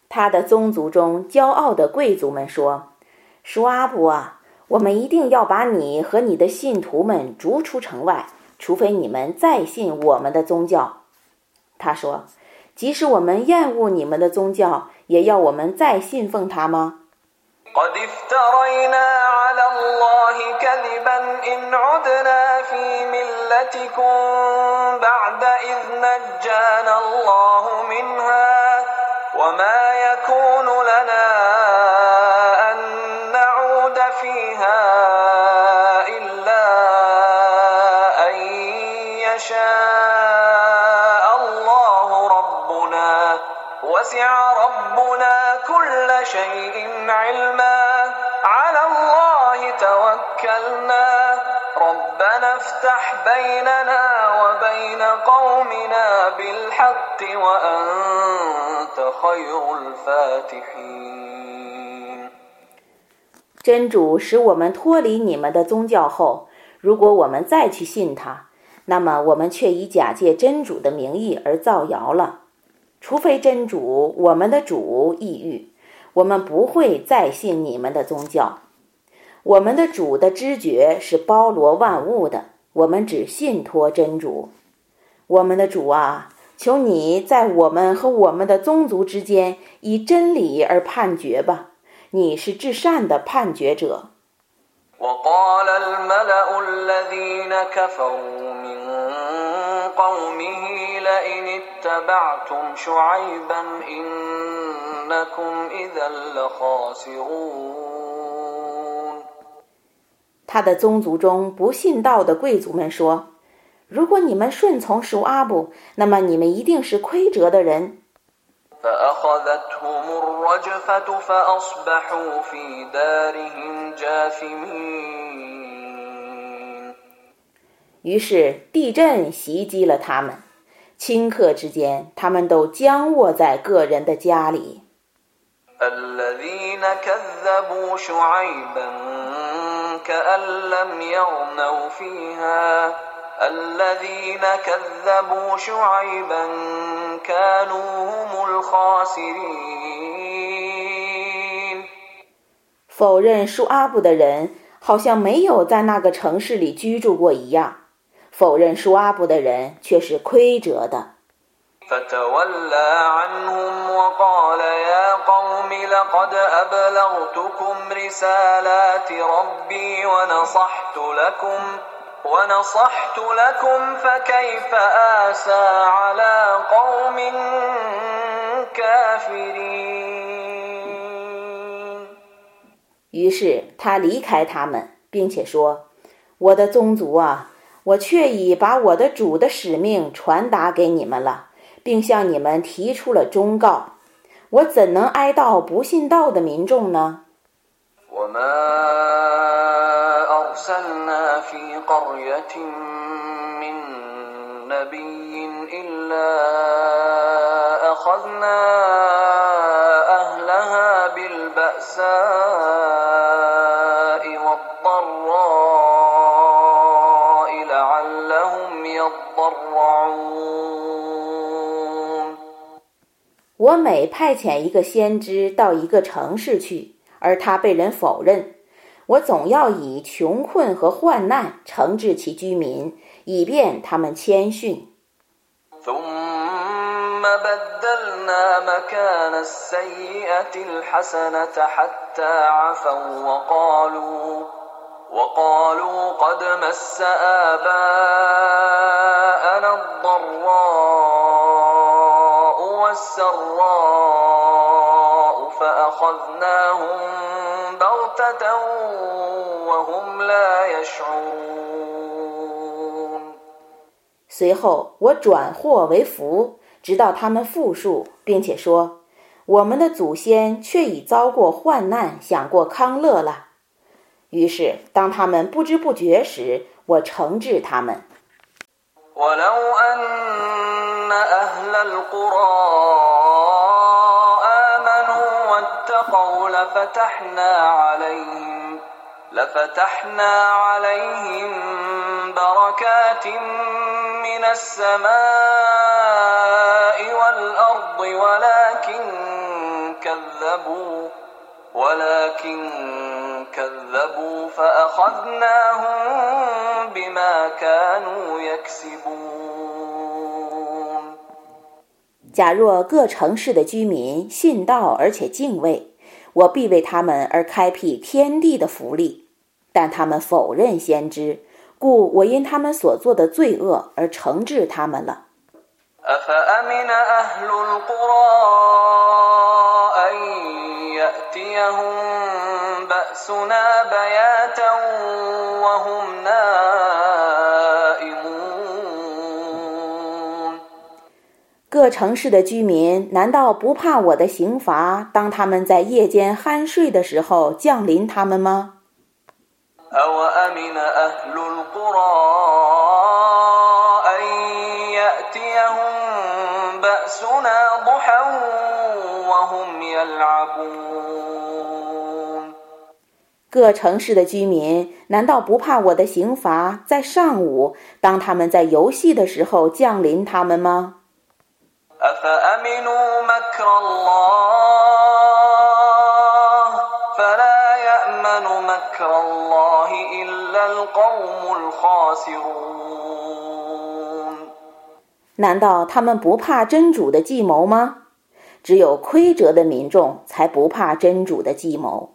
他的宗族中骄傲的贵族们说：“舒阿布啊，我们一定要把你和你的信徒们逐出城外，除非你们再信我们的宗教。”他说：“即使我们厌恶你们的宗教，也要我们再信奉他吗？” وما يكون لنا أن نعود فيها إلا أن يشاء الله ربنا وسع ربنا كل شيء علما على الله توكلنا ربنا افتح بيننا 真主使我们脱离你们的宗教后，如果我们再去信他，那么我们却以假借真主的名义而造谣了。除非真主我们的主抑郁，我们不会再信你们的宗教。我们的主的知觉是包罗万物的，我们只信托真主。我们的主啊！求你在我们和我们的宗族之间以真理而判决吧，你是至善的判决者。他的宗族中不信道的贵族们说。如果你们顺从舒阿布，那么你们一定是亏折的人。于是地震袭击了他们，顷刻之间，他们都僵卧在个人的家里。否认舒阿布的人，好像没有在那个城市里居住过一样。否认舒阿布的人，却是亏折的。于是他离开他们，并且说：“我的宗族啊，我确已把我的主的使命传达给你们了，并向你们提出了忠告。我怎能哀悼不信道的民众呢？”我们。我每派遣一个先知到一个城市去，而他被人否认。我总要以穷困和患难惩治其居民以便他们谦逊。رحمة وهم لا يشعرون 随后我转祸为福，直到他们复述，并且说：“我们的祖先却已遭过患难，享过康乐了。”于是，当他们不知不觉时，我惩治他们。 لفتحنا عليهم لفتحنا عليهم بركات من السماء والأرض ولكن كذبوا ولكن كذبوا فأخذناهم بما كانوا يكسبون 假若各城市的居民信道而且敬畏， 我必为他们而开辟天地的福利，但他们否认先知，故我因他们所做的罪恶而惩治他们了。各城市的居民难道不怕我的刑罚当他们在夜间酣睡的时候降临他们吗？各城市的居民难道不怕我的刑罚在上午当他们在游戏的时候降临他们吗？أفأمنوا مكر الله فلا يأمن مكر الله إلا القوم الخاسرون 难道他们不怕真主的计谋吗？只有亏折的民众才不怕真主的计谋。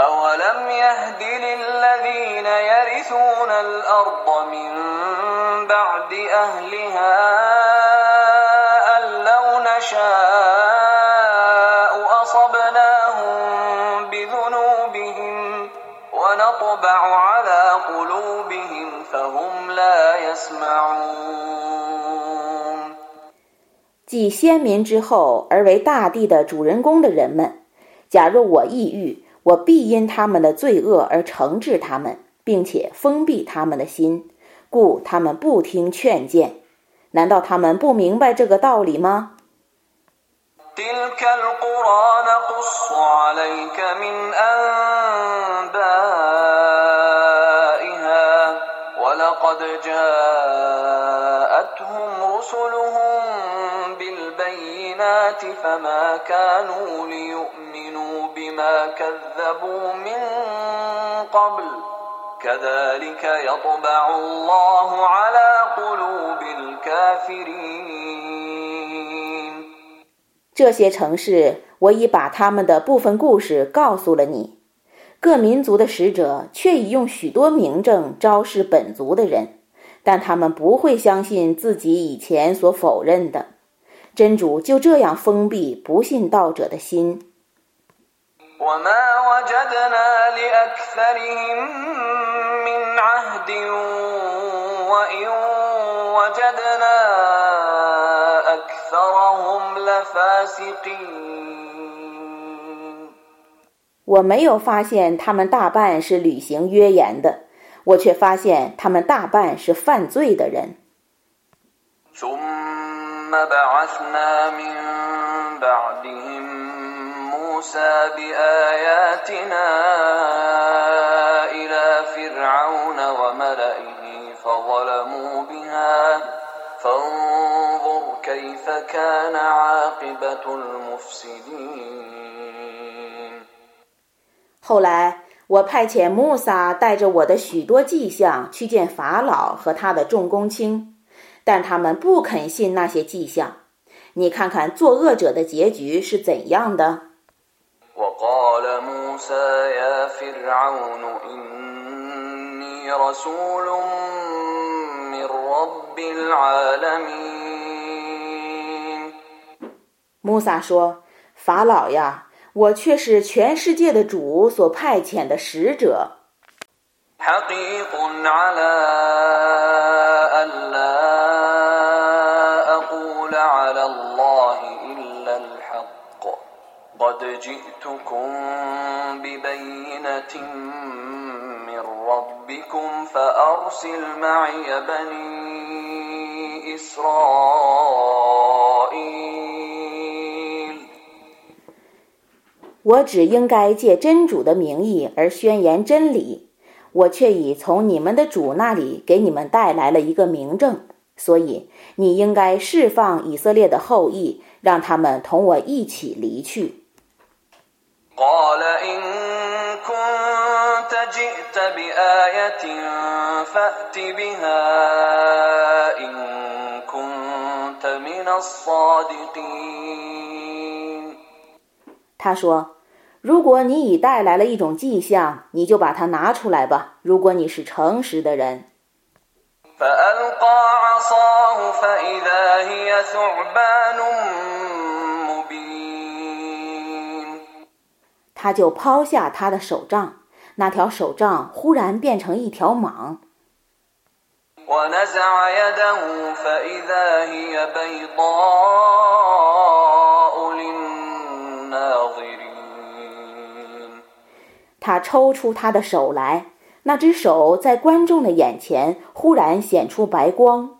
أولم يهد للذين يرثون الأرض من بعد أهلها أن لو نشاء أصبناهم بذنوبهم ونطبع على قلوبهم فهم لا يسمعون 继先民之后而为大地的主人公的人们，假若我意欲，我必因他们的罪恶而惩治他们，并且封闭他们的心，故他们不听劝谏。难道他们不明白这个道理吗？ تلك القرى نقص عليك من أنبائها ولقد جاءتهم رسلهم بالبينات فما كانوا ليؤمنوا بما كذبوا من قبل كذلك يطبع الله على قلوب الكافرين 这些城市，我已把他们的部分故事告诉了你。各民族的使者却已用许多明证昭示本族的人，但他们不会相信自己以前所否认的。真主就这样封闭不信道者的心。我没有发现他们大半是履行约言的，我却发现他们大半是犯罪的人。فانظر كيف كان عاقبة المفسدين 后来，我派遣穆萨带着我的许多迹象去见法老和他的众公卿，但他们不肯信那些迹象。你看看作恶者的结局是怎样的？ 穆萨说：“法老呀，我却是全世界的主所派遣的使者。我只应该借真主的名义而宣言真理，我却已从你们的主那里给你们带来了一个明证，所以你应该释放以色列的后裔，让他们同我一起离去。他说。如果你已带来了一种迹象，你就把它拿出来吧。如果你是诚实的人，他就抛下他的手杖，那条手杖忽然变成一条蟒。他抽出他的手来，那只手在观众的眼前忽然显出白光。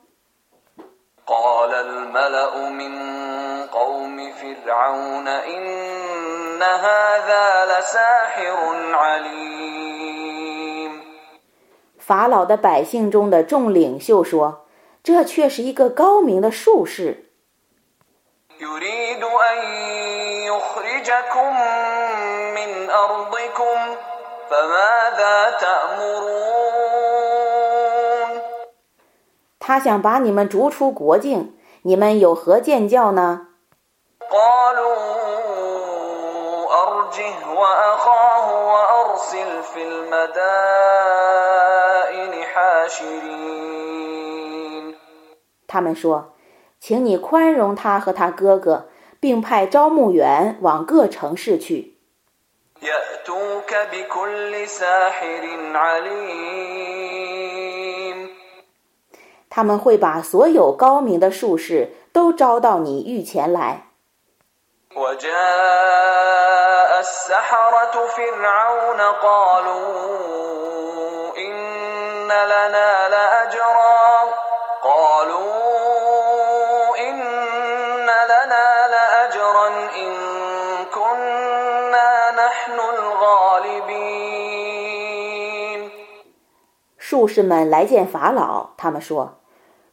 法老的百姓中的众领袖说：“这却是一个高明的术士。”他想把你们逐出国境，你们有何见教呢？他们说：“请你宽容他和他哥哥，并派招募员往各城市去。”他们会把所有高明的术士都招到你御前来。术士们来见法老，他们说：“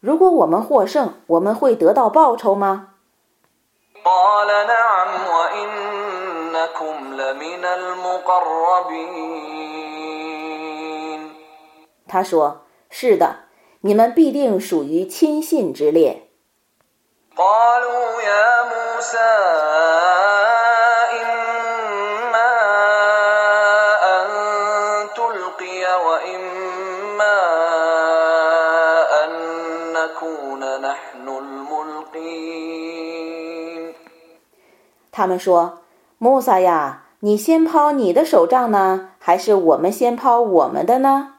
如果我们获胜，我们会得到报酬吗？”他说：“是的，你们必定属于亲信之列。”他们说：“穆萨呀，你先抛你的手杖呢，还是我们先抛我们的呢？”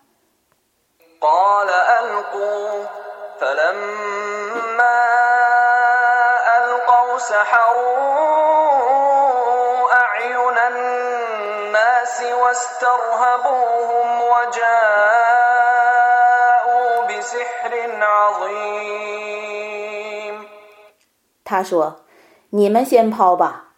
他说：“你们先抛吧。”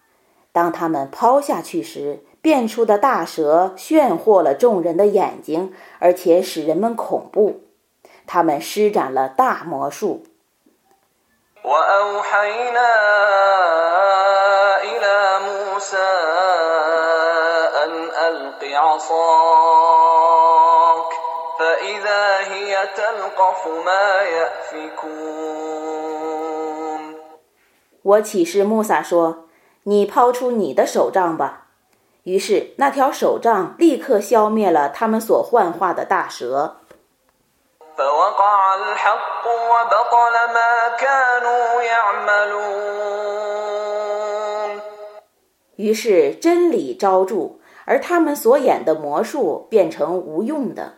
当他们抛下去时，变出的大蛇炫惑了众人的眼睛，而且使人们恐怖。他们施展了大魔术。我启示穆萨说。你抛出你的手杖吧。于是那条手杖立刻消灭了他们所幻化的大蛇。于是真理昭著，而他们所演的魔术变成无用的。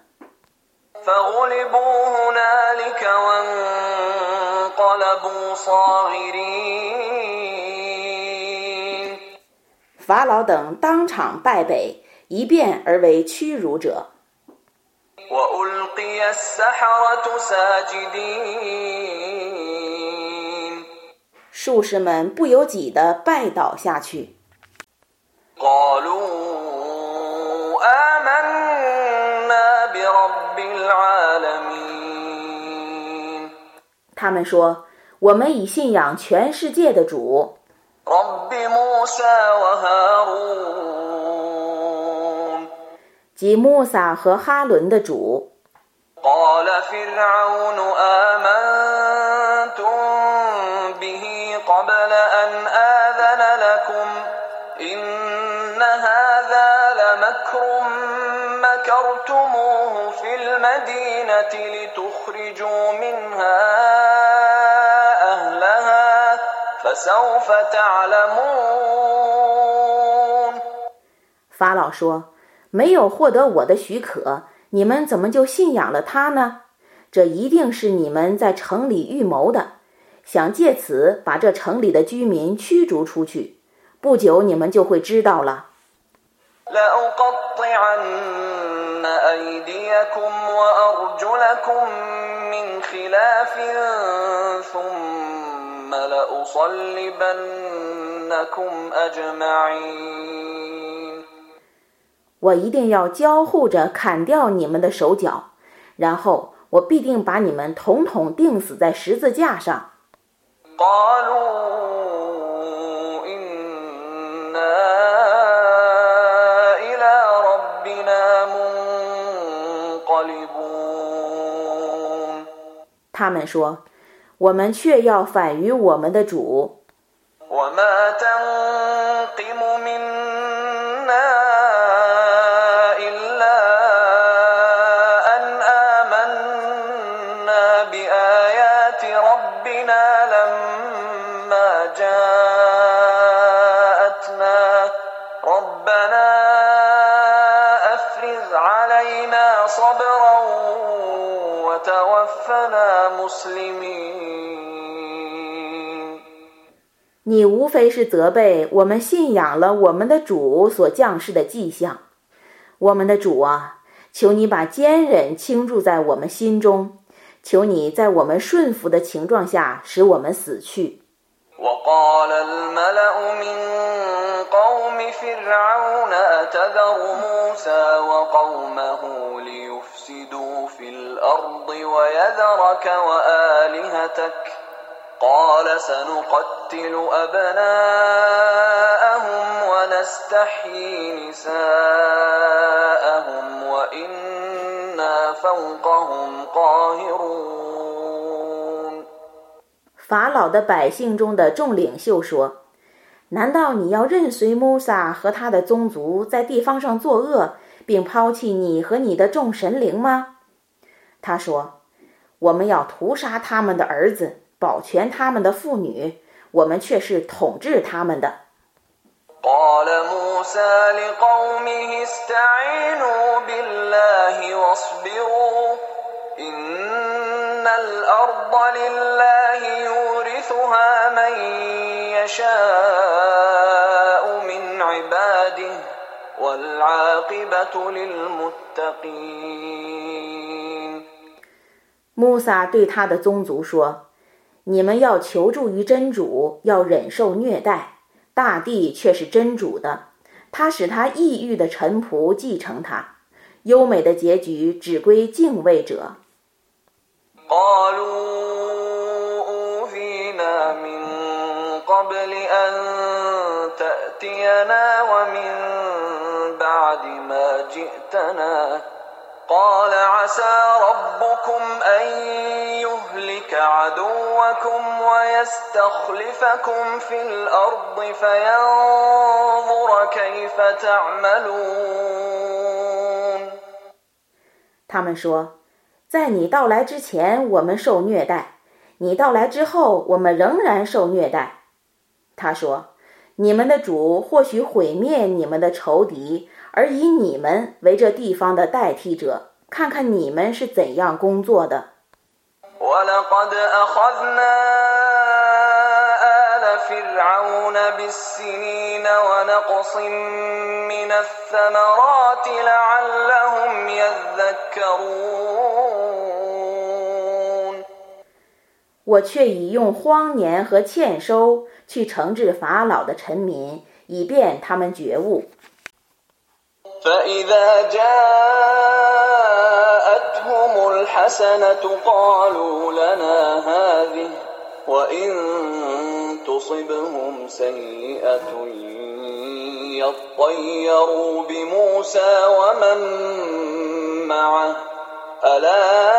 法老等当场败北，一变而为屈辱者。术士们不由己地拜倒下去。他们说：“我们已信仰全世界的主。”即穆萨和哈伦的主。法老说：“没有获得我的许可，你们怎么就信仰了他呢？这一定是你们在城里预谋的，想借此把这城里的居民驱逐出去。不久，你们就会知道了。”我一定要交互着砍掉你们的手脚，然后我必定把你们统统钉死在十字架上。他们说：“我们却要反于我们的主。”你无非是责备我们信仰了我们的主所降世的迹象，我们的主啊，求你把坚忍倾注在我们心中，求你在我们顺服的情状下使我们死去。法老的百姓中的众领袖说：“难道你要任随穆萨和他的宗族在地方上作恶，并抛弃你和你的众神灵吗？”他说：“我们要屠杀他们的儿子。”保全他们的妇女，我们却是统治他们的。穆萨对他的宗族说。你们要求助于真主，要忍受虐待，大地却是真主的，他使他抑郁的臣仆继承他，优美的结局只归敬畏者。他们说，在你到来之前，我们受虐待；你到来之后，我们仍然受虐待。他说：“你们的主或许毁灭你们的仇敌，而以你们为这地方的代替者，看看你们是怎样工作的。我却已用荒年和欠收去惩治法老的臣民，以便他们觉悟。فإذا جاءتهم الحسنة قالوا لنا هذه وإن تصبهم سيئة يطيروا بموسى ومن معه. ألا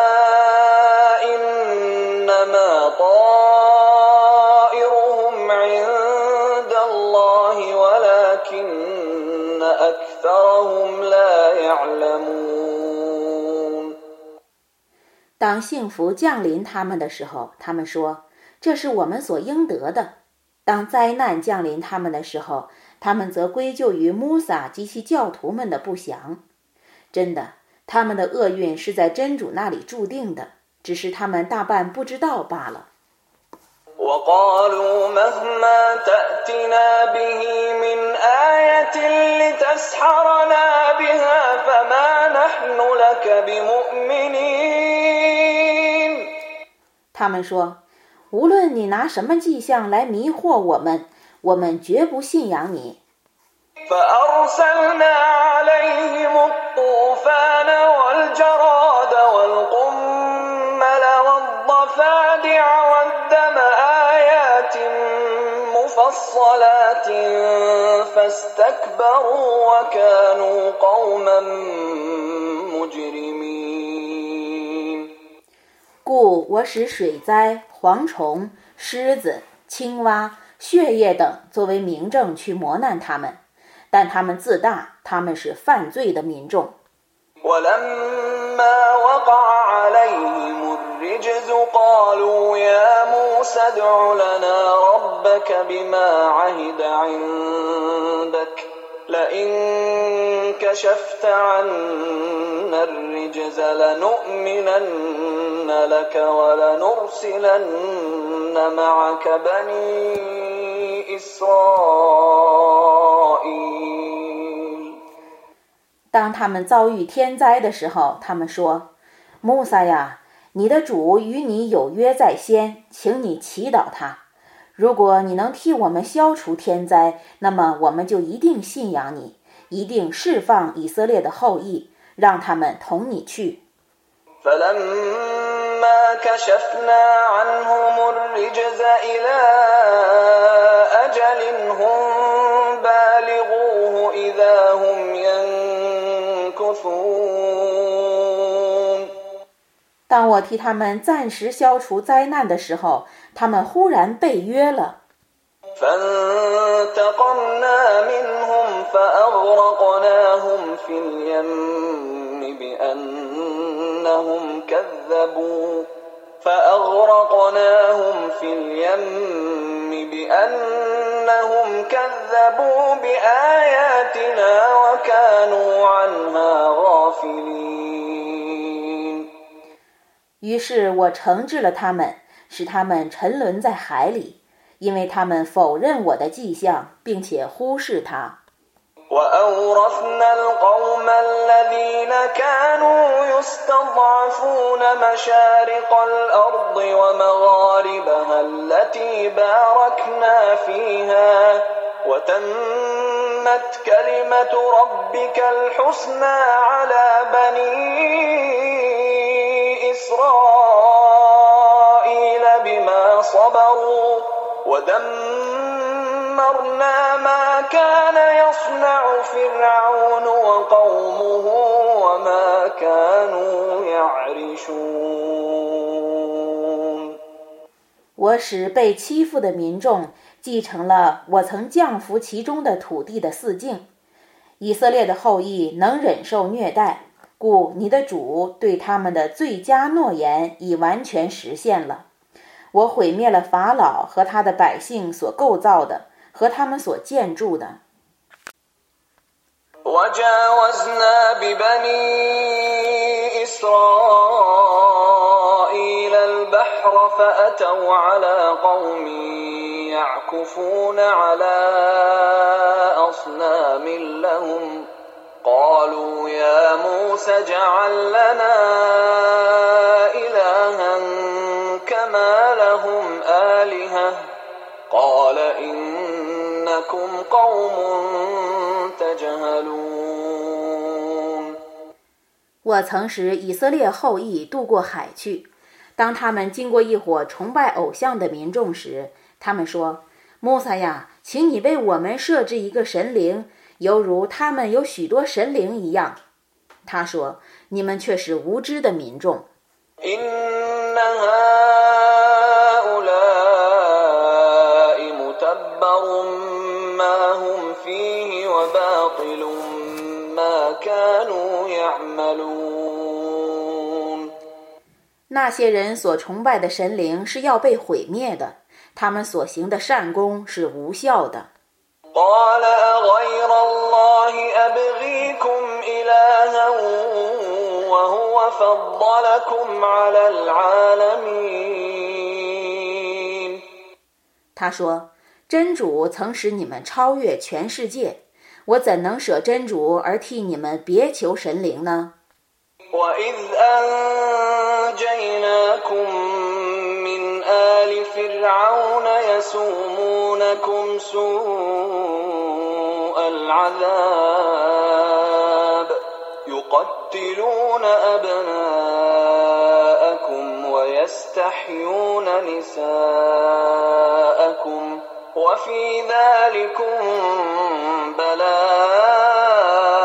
إنما طائرهم 当幸福降临他们的时候，他们说：“这是我们所应得的。”当灾难降临他们的时候，他们则归咎于穆萨及其教徒们的不祥。真的，他们的厄运是在真主那里注定的，只是他们大半不知道罢了。他们说：“无论你拿什么迹象来迷惑我们，我们绝不信仰你。”故我使水灾、蝗虫、狮子、青蛙、血液等作为明证去磨难他们，但他们自大，他们是犯罪的民众。ولما وقع عليهم الرجز قالوا يا موسى ادع لنا ربك بما عهد عندك. لئن كشفت عنا الرجز لنؤمنن لك ولنرسلن معك بني إسرائيل. 当他们遭遇天灾的时候，他们说：“穆萨呀，你的主与你有约在先，请你祈祷他。如果你能替我们消除天灾，那么我们就一定信仰你。”一定释放以色列的后裔，让他们同你去。当我替他们暂时消除灾难的时候，他们忽然被约了。于是我惩治了他们，使他们沉沦在海里。因为他们否认我的迹象，并且忽视它。وأورثنا القوم الذين كانوا يستضعفون مشارق الأرض ومغاربها التي باركنا فيها. وتمت كلمة ربك الحسنى على بني إسرائيل بما صبروا. ودمت 我使被欺负的民众继承了我曾降服其中的土地的四境。以色列的后裔能忍受虐待，故你的主对他们的最佳诺言已完全实现了。我毁灭了法老和他的百姓所构造的。和他们所建筑的。 我曾使以色列后裔渡过海去。当他们经过一伙崇拜偶像的民众时，他们说：“穆萨呀，请你为我们设置一个神灵，犹如他们有许多神灵一样。”他说：“你们却是无知的民众。”那些人所崇拜的神灵是要被毁灭的，他们所行的善功是无效的。他说：“真主曾使你们超越全世界，我怎能舍真主而替你们别求神灵呢？” وإذ أنجيناكم من آل فرعون يسومونكم سوء العذاب يقتلون أبناءكم ويستحيون نساءكم وفي ذلكم بلاء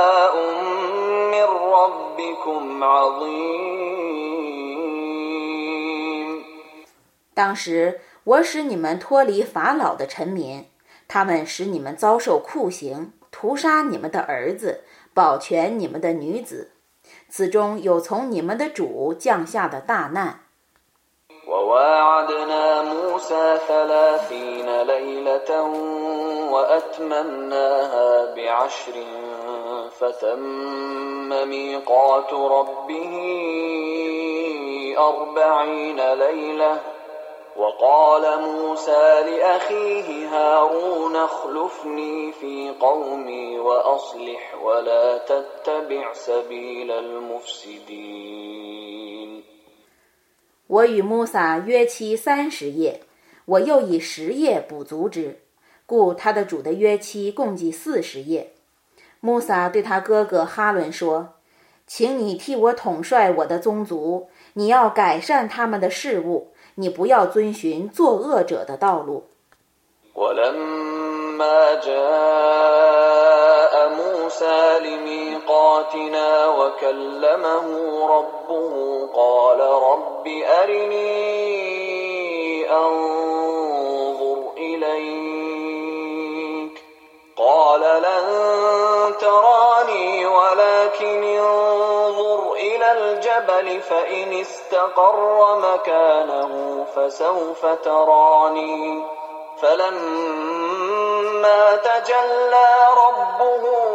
当时，我使你们脱离法老的臣民，他们使你们遭受酷刑，屠杀你们的儿子，保全你们的女子，此中有从你们的主降下的大难。وواعدنا موسى ثلاثين ليلة وأتممناها بعشر فتم ميقات ربه أربعين ليلة وقال موسى لأخيه هارون اخلفني في قومي وأصلح ولا تتبع سبيل المفسدين 我与穆萨约期三十夜，我又以十夜补足之，故他的主的约期共计四十夜。穆萨对他哥哥哈伦说：“请你替我统帅我的宗族，你要改善他们的事务，你不要遵循作恶者的道路。” موسى لميقاتنا وكلمه ربه قال رب أرني أنظر إليك قال لن تراني ولكن انظر إلى الجبل فإن استقر مكانه فسوف تراني فلما تجلى ربه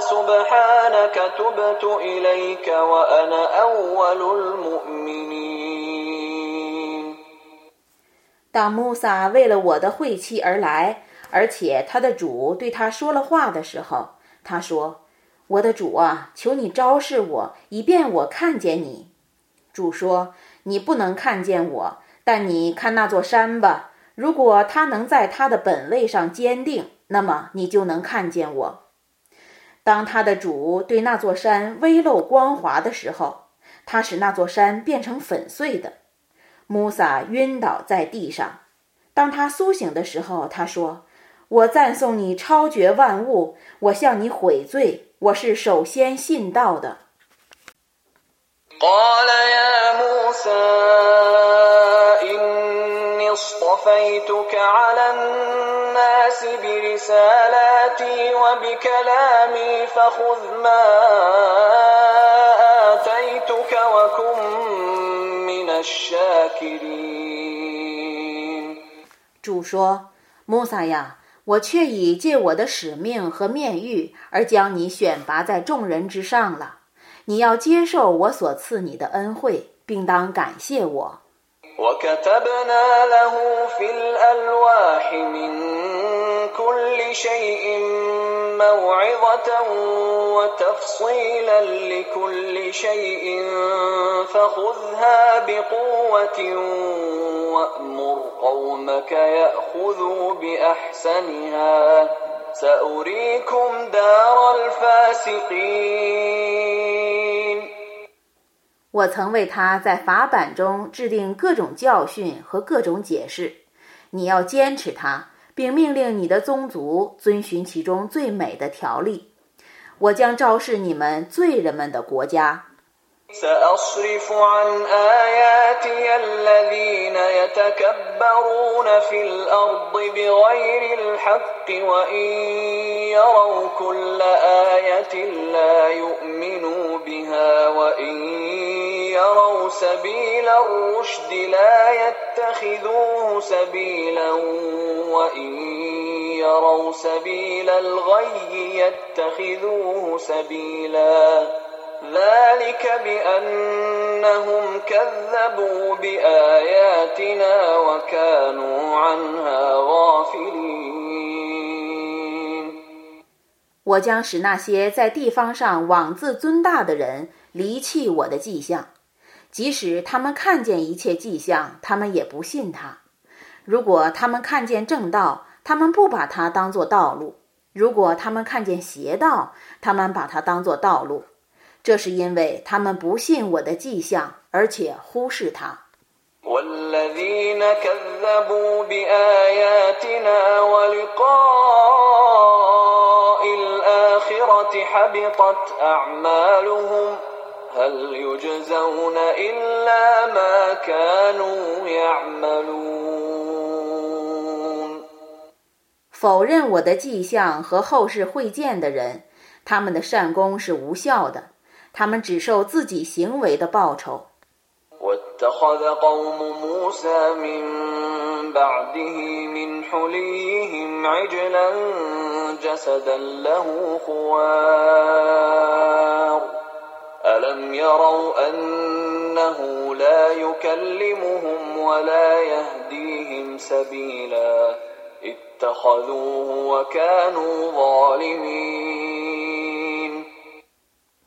سبحانك تبت إليك وأنا أول المؤمنين 当穆萨为了我的会期而来，而且他的主对他说了话的时候，他说：“ ：“我的主啊，求你昭示我，以便我看见你。”主说：“你不能看见我，但你看那座山吧。如果它能在它的本位上坚定，那么你就能看见我。”当他的主对那座山微露光华的时候，他使那座山变成粉碎的。穆萨晕倒在地上。当他苏醒的时候，他说：“我赞颂你超绝万物，我向你悔罪，我是首先信道的。” قال يا موسى إني إني اصطفيتك على الناس برسالاتي وبكلامي فخذ ما آتيتك وكن من الشاكرين 主说：“穆萨呀， 我却已借我的使命和面誉而将你选拔在众人之上了。你要接受我所赐你的恩惠，并当感谢我。” وكتبنا له في الألواح من كل شيء موعظة وتفصيلا لكل شيء فخذها بقوة وأمر قومك يأخذوا بأحسنها. سأريكم دار الفاسقين. 我曾为他在法版中制定各种教训和各种解释，你要坚持它，并命令你的宗族遵循其中最美的条例。我将昭示你们罪人们的国家。سأصرف عن آياتي الذين يتكبرون في الأرض بغير الحق وإن يروا كل آية لا يؤمنوا بها وإن يروا سبيل الرشد لا يتخذوه سبيلا وإن يروا سبيل الغي يتخذوه سبيلا 我将使那些在地方上妄自尊大的人离弃我的迹象，即使他们看见一切迹象，他们也不信他。如果他们看见正道，他们不把它当作道路；如果他们看见邪道，他们把它当作道路。这是因为他们不信我的迹象，而且忽视他。否认我的迹象和后世会见的人，他们的善功是无效的，他们只受自己行为的报酬。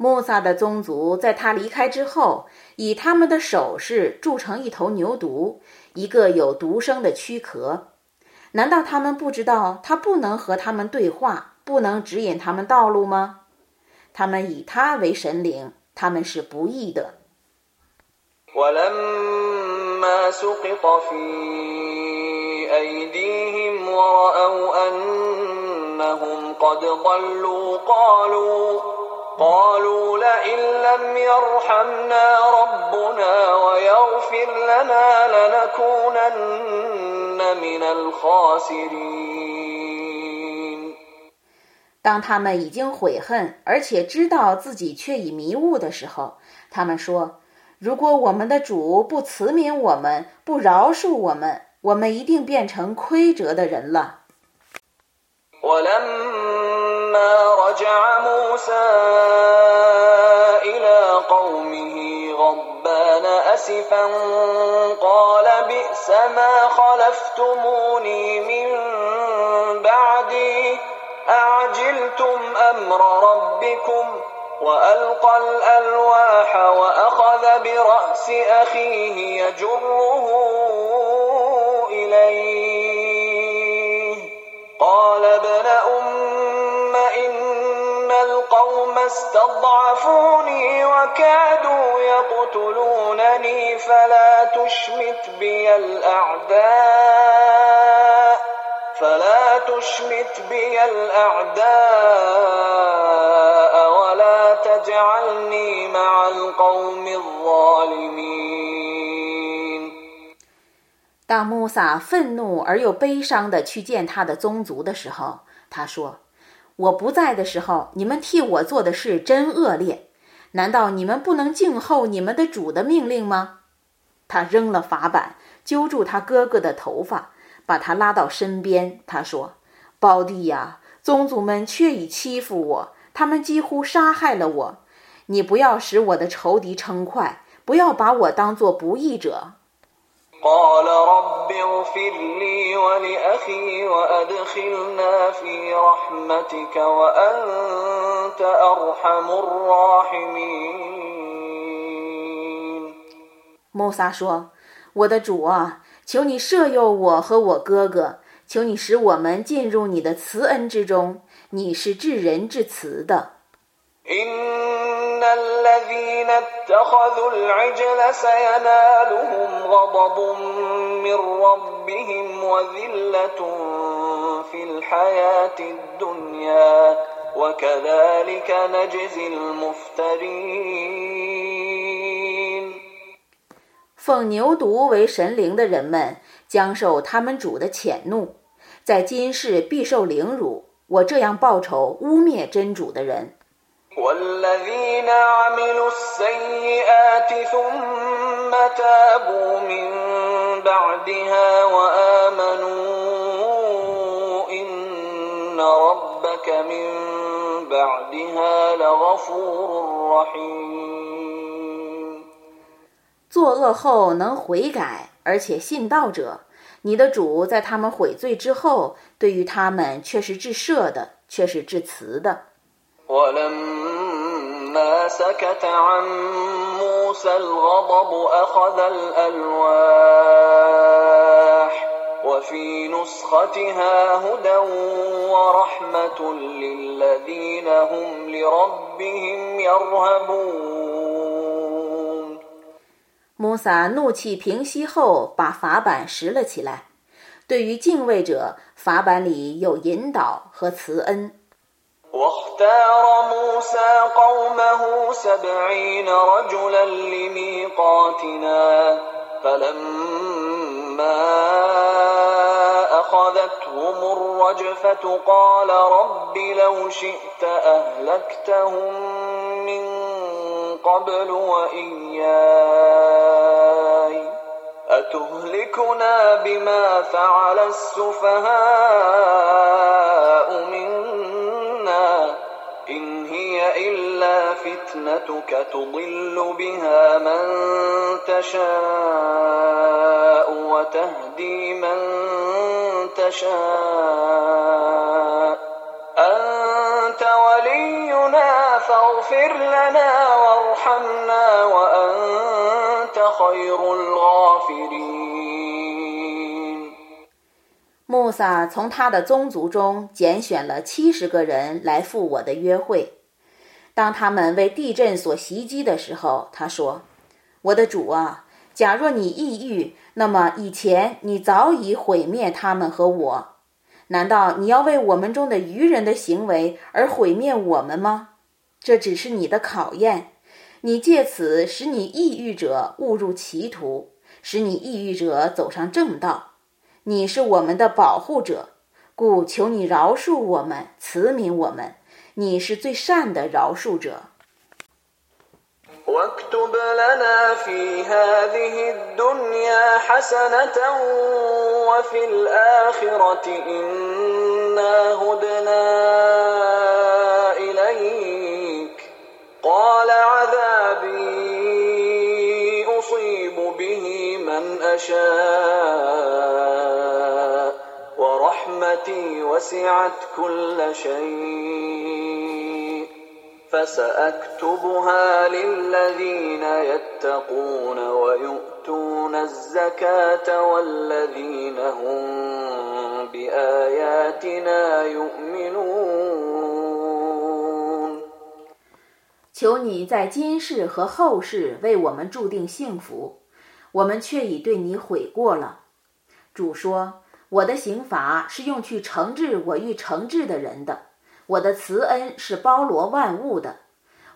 穆萨的宗族在他离开之后，以他们的首饰铸成一头牛犊，一个有独生的躯壳。难道他们不知道他不能和他们对话，不能指引他们道路吗？他们以他为神灵，他们是不义的。当他们已经悔恨，而且知道自己却已迷误的时候，他们说：“如果我们的主不慈悯我们，不饶恕我们，我们一定变成亏折的人了。” لما رجع موسى إلى قومه غضبان أسفا قال بئس ما خلفتموني من بعدي أعجلتم أمر ربكم وألقى الألواح وأخذ برأس أخيه يجره إليه قال ابن أم واستضعفوني وكادوا يقتلونني فلا تشمت بي الأعداء فلا تشمت بي الأعداء ولا تجعلني مع القوم الظالمين. 当穆萨愤怒而又悲伤地去见他的宗族的时候，他说：“我不在的时候，你们替我做的事真恶劣。难道你们不能静候你们的主的命令吗？”他扔了法板，揪住他哥哥的头发，把他拉到身边。他说：“胞弟呀，宗族们却已欺负我，他们几乎杀害了我。你不要使我的仇敌称快，不要把我当作不义者。” قال رب اغفر لي ولأخي وأدخلنا في رحمتك وأنت أرحم الراحمين 穆萨说：“我的主啊，求你赦宥我和我哥哥，求你使我们进入你的慈恩之中。你是至仁至慈的。” ” إن الذين اتخذوا العجل سينالهم غضب من ربهم وذلة في الحياة الدنيا وكذلك نجزي المفترين 奉牛犊为神灵的人们将受他们主的谴怒，在今世必受凌辱。我这样报仇污蔑真主的人。 والذين عملوا السيئات ثم تابوا من بعدها وآمنوا إن ربك من بعدها لغفور رحيم 作恶后能悔改而且信道者，你的主在他们悔罪之后，对于他们却是至赦的，却是至慈的。 ولما سكت عن موسى الغضب أخذ الألواح وفي نسختها هدى ورحمة للذين هم لربهم يرهبون 穆萨怒气平息后，把法版拾了起来。对于敬畏者，法版里有引导和慈恩。 واختار موسى قومه سبعين رجلا لميقاتنا فلما أخذتهم الرجفة قال رب لو شئت أهلكتهم من قبل وإياي أتهلكنا بما فعل السفهاء منا إلا فتنتك تضل بها من تشاء وتهدي من تشاء أنت ولينا فاغفر لنا وارحمنا وأنت خير الغافرين 穆萨从他的宗族中拣选了七十个人来赴我的约会。 当他们为地震所袭击的时候，他说：“我的主啊，假若你抑郁，那么以前你早已毁灭他们和我。难道你要为我们中的愚人的行为而毁灭我们吗？这只是你的考验，你借此使你抑郁者误入歧途，使你抑郁者走上正道。”你是我们的保护者，故求你饶恕我们，慈悯我们。你是最善的饶恕者。واكتب لنا في هذه الدنيا حسنة وفي الآخرة إنا هدنا إليك قال عذابي أصيب به من أشاء ورحمتي وسعت كل شيء فسأكتبها للذين يتقون ويؤتون الزكاة والذين هم بآياتنا يؤمنون 求你在今世和后世为我们注定幸福，我们却已对你悔过了。主说：“ 我的刑罚是用去惩治我欲惩治的人的。”我的慈恩是包罗万物的，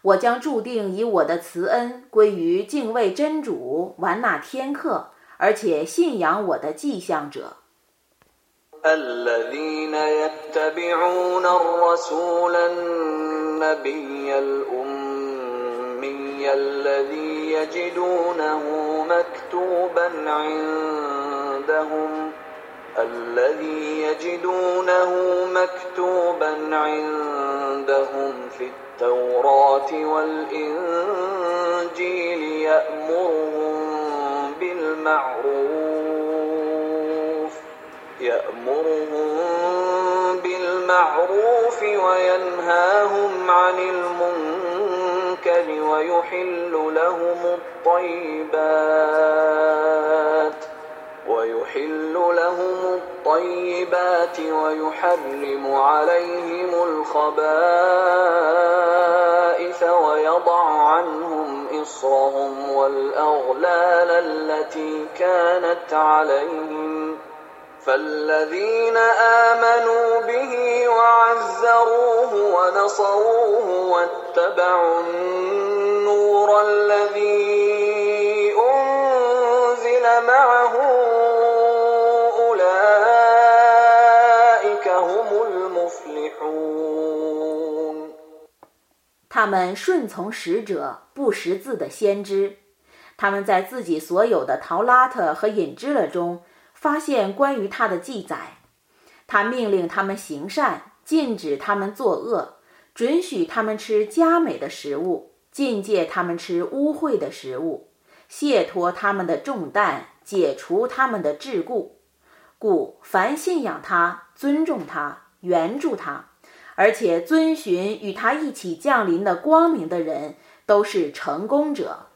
我将注定以我的慈恩归于敬畏真主、玩纳天课 而且信仰我的迹象者。الذين يتبعون الرسول النبي الأمي الذي يجدونه مكتوبا عندهم الذي يجدونه مكتوبا عندهم في التوراة والإنجيل يأمرهم بالمعروف يأمرهم بالمعروف وينهاهم عن المنكر ويحل لهم الطيبات. ويحل لهم الطيبات ويحرم عليهم الخبائث ويضع عنهم إصرهم والأغلال التي كانت عليهم. فالذين آمنوا به وعزروه ونصروه واتبعوا النور الذي أنزل معه 他们顺从使者不识字的先知，他们在自己所有的陶拉特和隐支勒中发现关于他的记载。他命令他们行善，禁止他们作恶，准许他们吃佳美的食物，禁戒他们吃污秽的食物，卸脱他们的重担，解除他们的桎梏。故凡信仰他、尊重他、援助他，而且遵循与他一起降临的光明的人，都是成功者。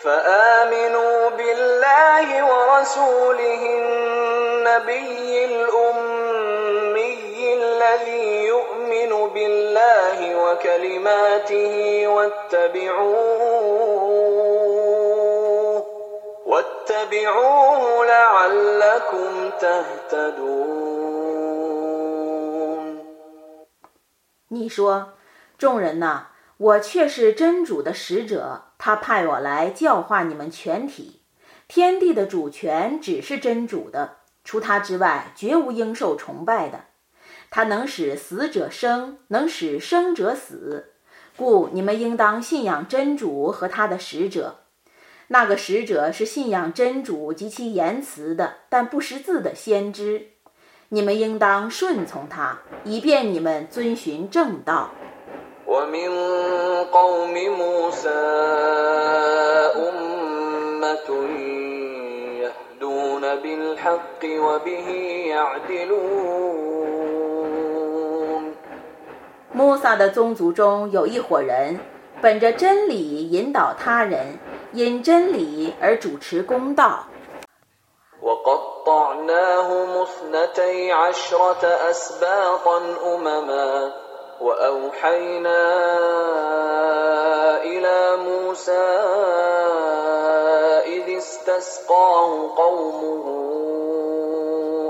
فآمنوا بالله ورسوله النبي الأمي الذي يؤمن بالله وكلماته واتبعوه واتبعوه لعلكم تهتدون 你说：“众人呐，我却是真主的使者， 他派我来教化你们全体。天地的主权只是真主的，除他之外，绝无应受崇拜的。他能使死者生，能使生者死。故你们应当信仰真主和他的使者。那个使者是信仰真主及其言辞的，但不识字的先知。你们应当顺从他，以便你们遵循正道。” ومن قوم موسى أمة يهدون بالحق وبه يعدلون 穆萨的宗族中有一伙人，本着真理引导他人，因真理而主持公道。 وقطعناهم اثنتي عشرة أسباطا أمما وأوحينا إلى موسى إذ استسقاه قومه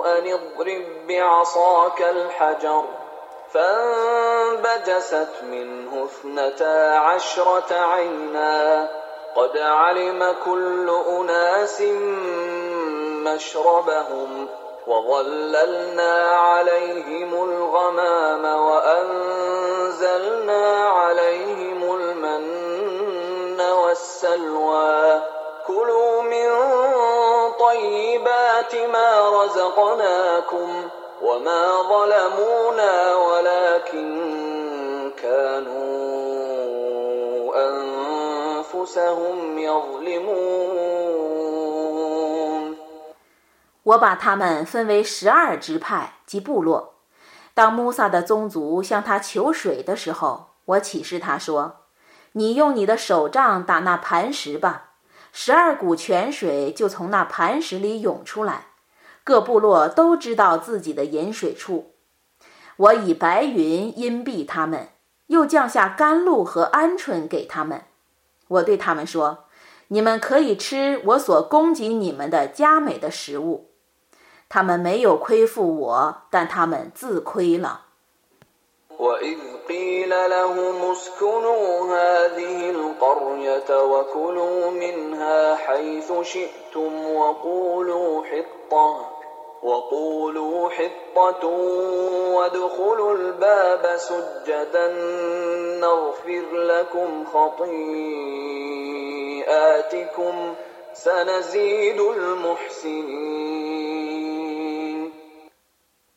أن اضرب بعصاك الحجر فانبجست منه اثنتا عشرة عينا قد علم كل أناس مشربهم وظللنا عليهم الغمام وأنزلنا عليهم المن والسلوى. كلوا من طيبات ما رزقناكم وما ظلمونا ولكن كانوا أنفسهم يظلمون. 我把他们分为十二支派及部落。当穆萨的宗族向他求水的时候，我启示他说：“你用你的手杖打那磐石吧，十二股泉水就从那磐石里涌出来。各部落都知道自己的饮水处。我以白云荫蔽他们，又降下甘露和鹌鹑给他们。我对他们说：“你们可以吃我所供给你们的佳美的食物。”他们没有亏负我，但他们自亏了。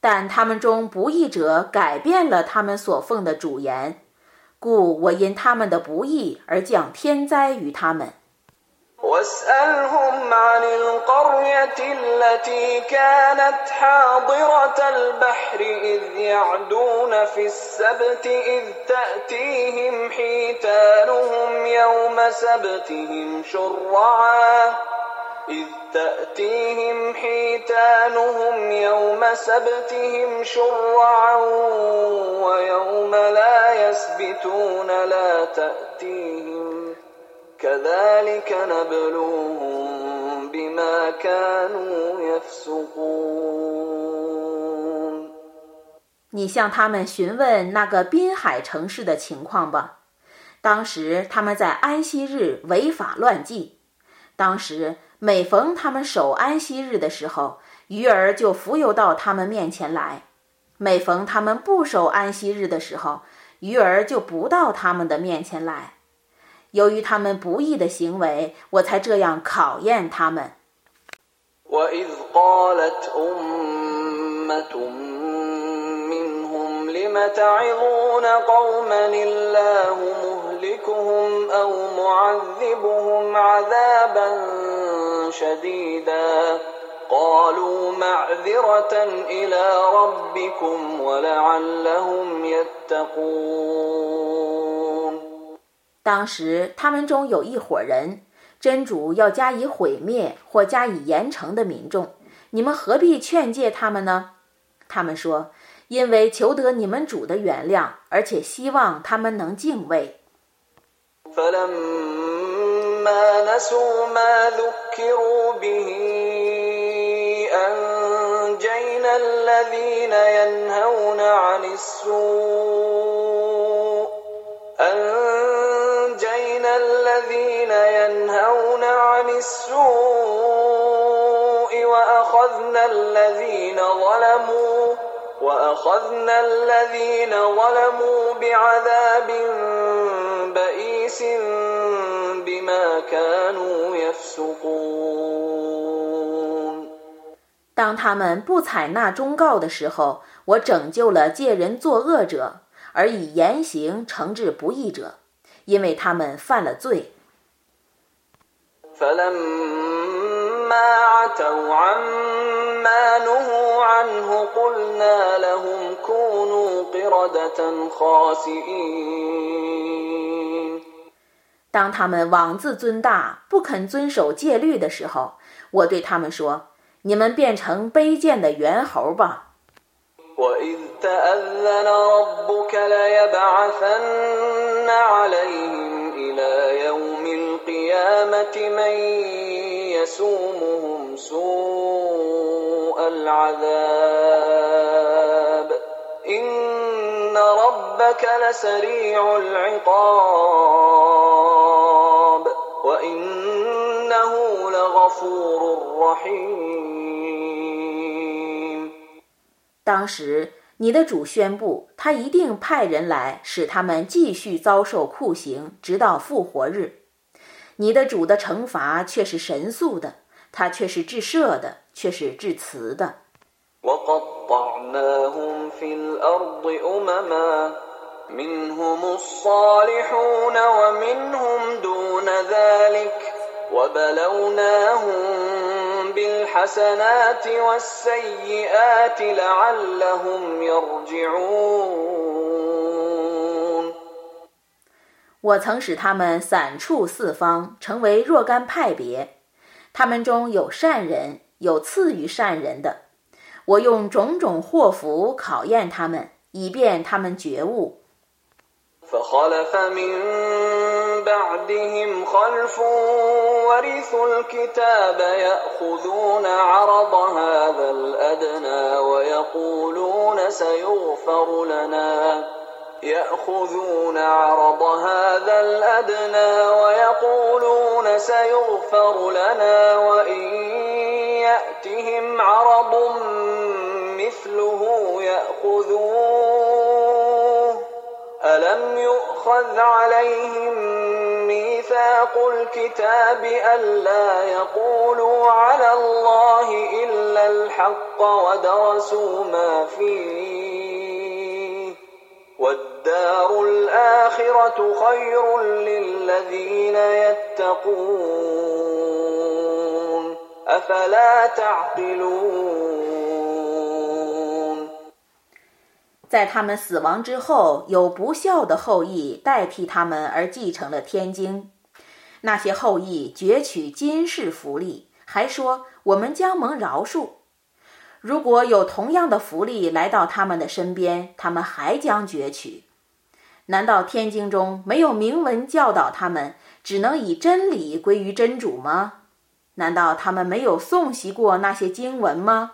但他们中不义者改变了他们所奉的主言，故我因他们的不义而降天灾于他们。واسألهم عن القرية التي كانت حاضرة البحر إذ يعدون في السبت إذ تأتيهم حيتانهم يوم سبتهم شرعا. إذ تأتيهم حيتانهم يوم سبتهم شرعا ويوم لا يسبتون لا تأتيهم 你向他们询问那个滨海城市的情况吧。当时他们在安息日违法乱纪，当时。每逢他们守安息日的时候，鱼儿就浮游到他们面前来；每逢他们不守安息日的时候，鱼儿就不到他们的面前来。由于他们不义的行为，我才这样考验他们。当时他们中有一伙人，真主要加以毁灭或加以严惩的民众，你们何必劝诫他们呢？他们说：“因为求得你们主的原谅，而且希望他们能敬畏。” فلما نسوا ما ذكروا به أنجينا الذين ينهون عن السوء أنجينا عن السوء وأخذنا الذين ظلموا وأخذنا الذين ظلموا بعذاب بئيس 当他们不采纳忠告的时候，我拯救了借人作恶者，而以严刑惩治不义者，因为他们犯了罪。 当他们妄自尊大，不肯遵守戒律的时候，我对他们说：“你们变成卑贱的猿猴吧。”当时你的主宣布，他一定派人来，使他们继续遭受酷刑，直到复活日。你的主的惩罚却是神速的，他却是至赦的，却是至慈的。我曾使他们散处四方，成为若干派别，他们中有善人，有次于善人的。我用种种祸福考验他们，以便他们觉悟。فخلف من بعدهم خلف ورثوا الكتاب يأخذون عرض هذا الأدنى ويقولون سيغفر لنا يأخذون عرض هذا الأدنى ويقولون سيغفر لنا وإن يأتهم عرض مثله يأخذوه. ألم يؤخذ عليهم ميثاق الكتاب ألا يقولوا على الله إلا الحق ودرسوا ما فيه؟ والدار الآخرة خير للذين يتقون أفلا تعقلون 在他们死亡之后，有不孝的后裔代替他们而继承了天经。那些后裔攫取今世福利，还说我们将蒙饶恕。 如果有同样的福利来到他们的身边，他们还将攫取。难道天经中没有明文教导他们只能以真理归于真主吗？难道他们没有诵习过那些经文吗？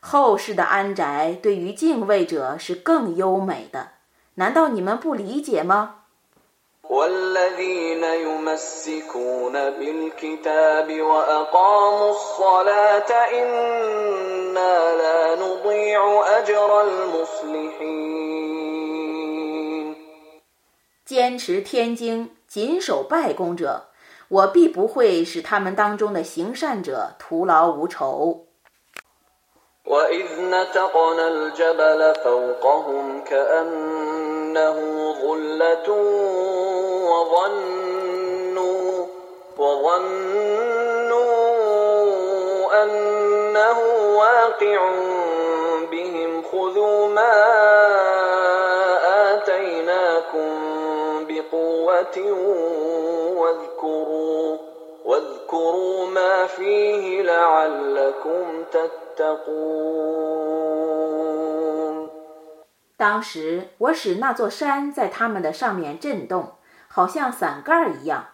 后世的安宅对于敬畏者是更优美的，难道你们不理解吗？坚持天经、谨守拜功者，我必不会使他们当中的行善者徒劳无酬。وإذ نتقنا الجبل فوقهم كأنه ظلة وظنوا وظنوا أنه واقع بهم خذوا ما آتيناكم بقوة واذكروا واذكروا ما فيه لعلكم تتقون 当时我使那座山在他们的上面震动，好像伞盖一样。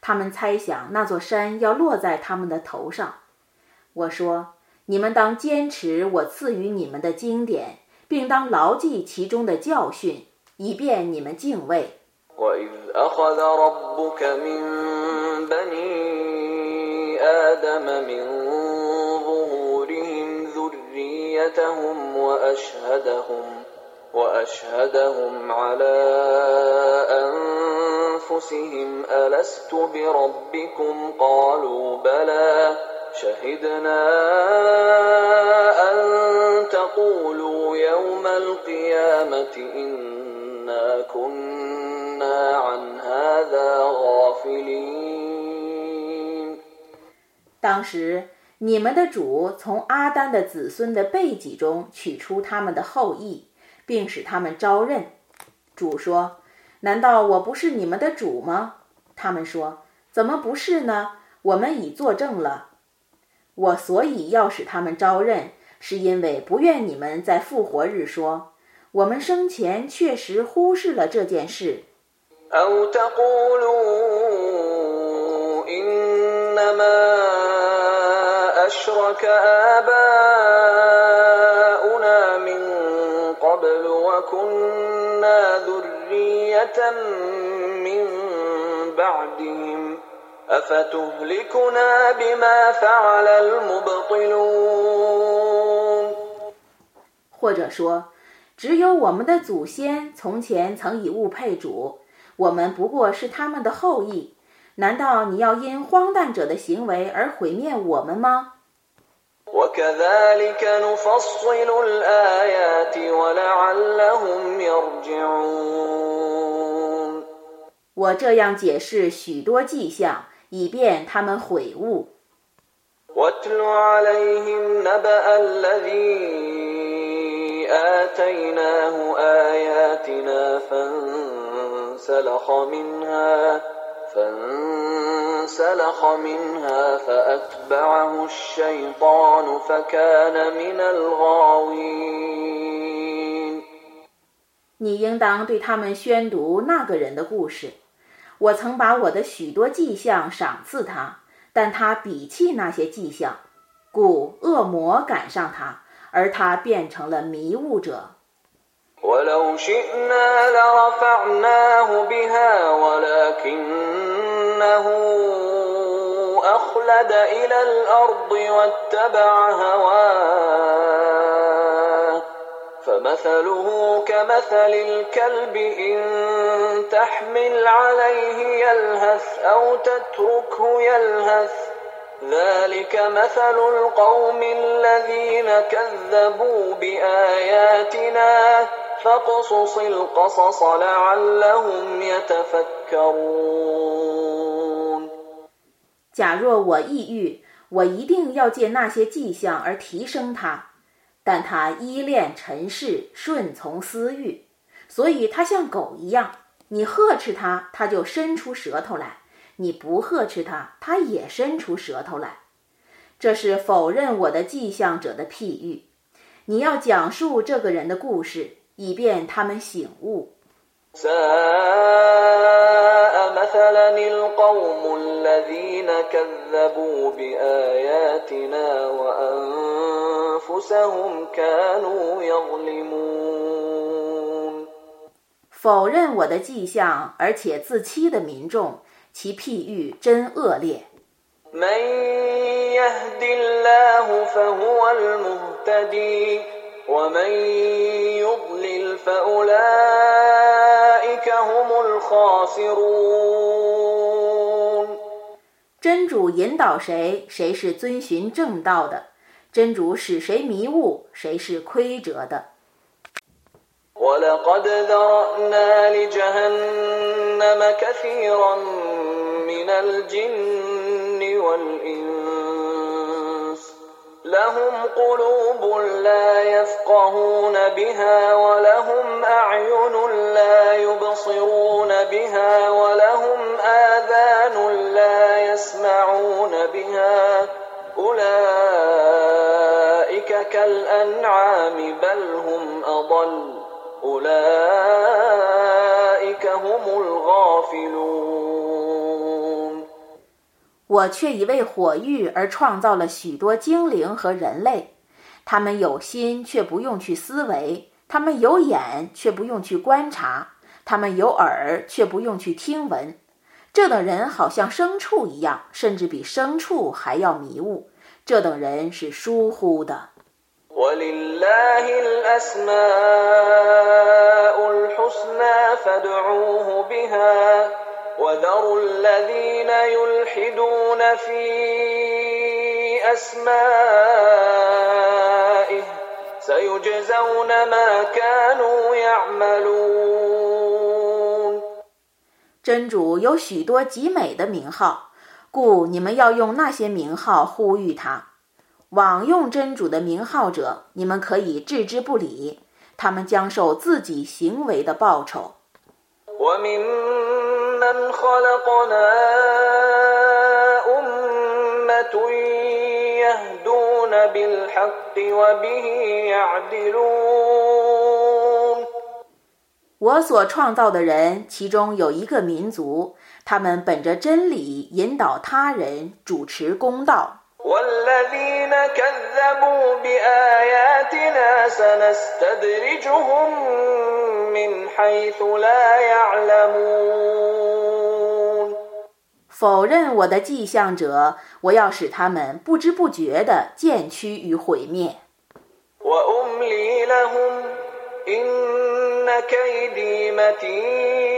他们猜想那座山要落在他们的头上。我说：你们当坚持我赐予你们的经典，并当牢记其中的教训，以便你们敬畏。ذريتهم وأشهدهم وأشهدهم على أنفسهم ألست بربكم؟ قالوا بلى. شهدنا أن تقولوا يوم القيامة إنا كنا عن هذا غافلين. 当时你们的主从阿丹的子孙的背脊中取出他们的后裔，并使他们招认。主说：“难道我不是你们的主吗？”他们说：“怎么不是呢？我们已作证了。我所以要使他们招认，是因为不愿你们在复活日说，我们生前确实忽视了这件事。” أشرك آباؤنا من قبل وكنا ذرية من بعدهم أفتهلكنا بما فعل المبطلون 或者说，只有我们的祖先从前曾以物配主，我们不过是他们的后裔。难道你要因荒诞者的行为而毁灭我们吗？ 我这样解释许多迹象，以便他们悔悟。你应当对他们宣读那个人的故事。我曾把我的许多迹象赏赐他，但他鄙弃那些迹象，故恶魔赶上他，而他变成了迷雾者。ولو شئنا لرفعناه بها ولكنه أخلد إلى الأرض واتبع هواه فمثله كمثل الكلب إن تحمل عليه يلهث أو تتركه يلهث ذلك مثل القوم الذين كذبوا بآياتنا 假若我抑郁，我一定要借那些迹象而提升他，但他依恋尘世，顺从私欲，所以他像狗一样。你呵斥他，他就伸出舌头来；你不呵斥他，他也伸出舌头来。这是否认我的迹象者的譬喻。你要讲述这个人的故事。以便他们醒悟。否认我的迹象而且自欺的民众，其譬喻真恶劣。真主引导谁，谁是遵循正道的；真主使谁迷雾，谁是亏折的。لهم قلوب لا يفقهون بها ولهم أعين لا يبصرون بها ولهم آذان لا يسمعون بها أولئك كالأنعام بل هم أضل أولئك هم الغافلون 我却已为火域而创造了许多精灵和人类，他们有心却不用去思维，他们有眼却不用去观察，他们有耳却不用去听闻。这等人好像牲畜一样，甚至比牲畜还要迷雾。这等人是疏忽的。真主有许多极美的名号，故你们要用那些名号呼吁他。枉用真主的名号者，你们可以置之不理，他们将受自己行为的报酬。我我所创造的人，其中有一个民族，他们本着真理引导他人，主持公道。否认我的迹象者，我要使他们不知不觉地渐趋于毁灭。 وأملي لهم إن كيدي متين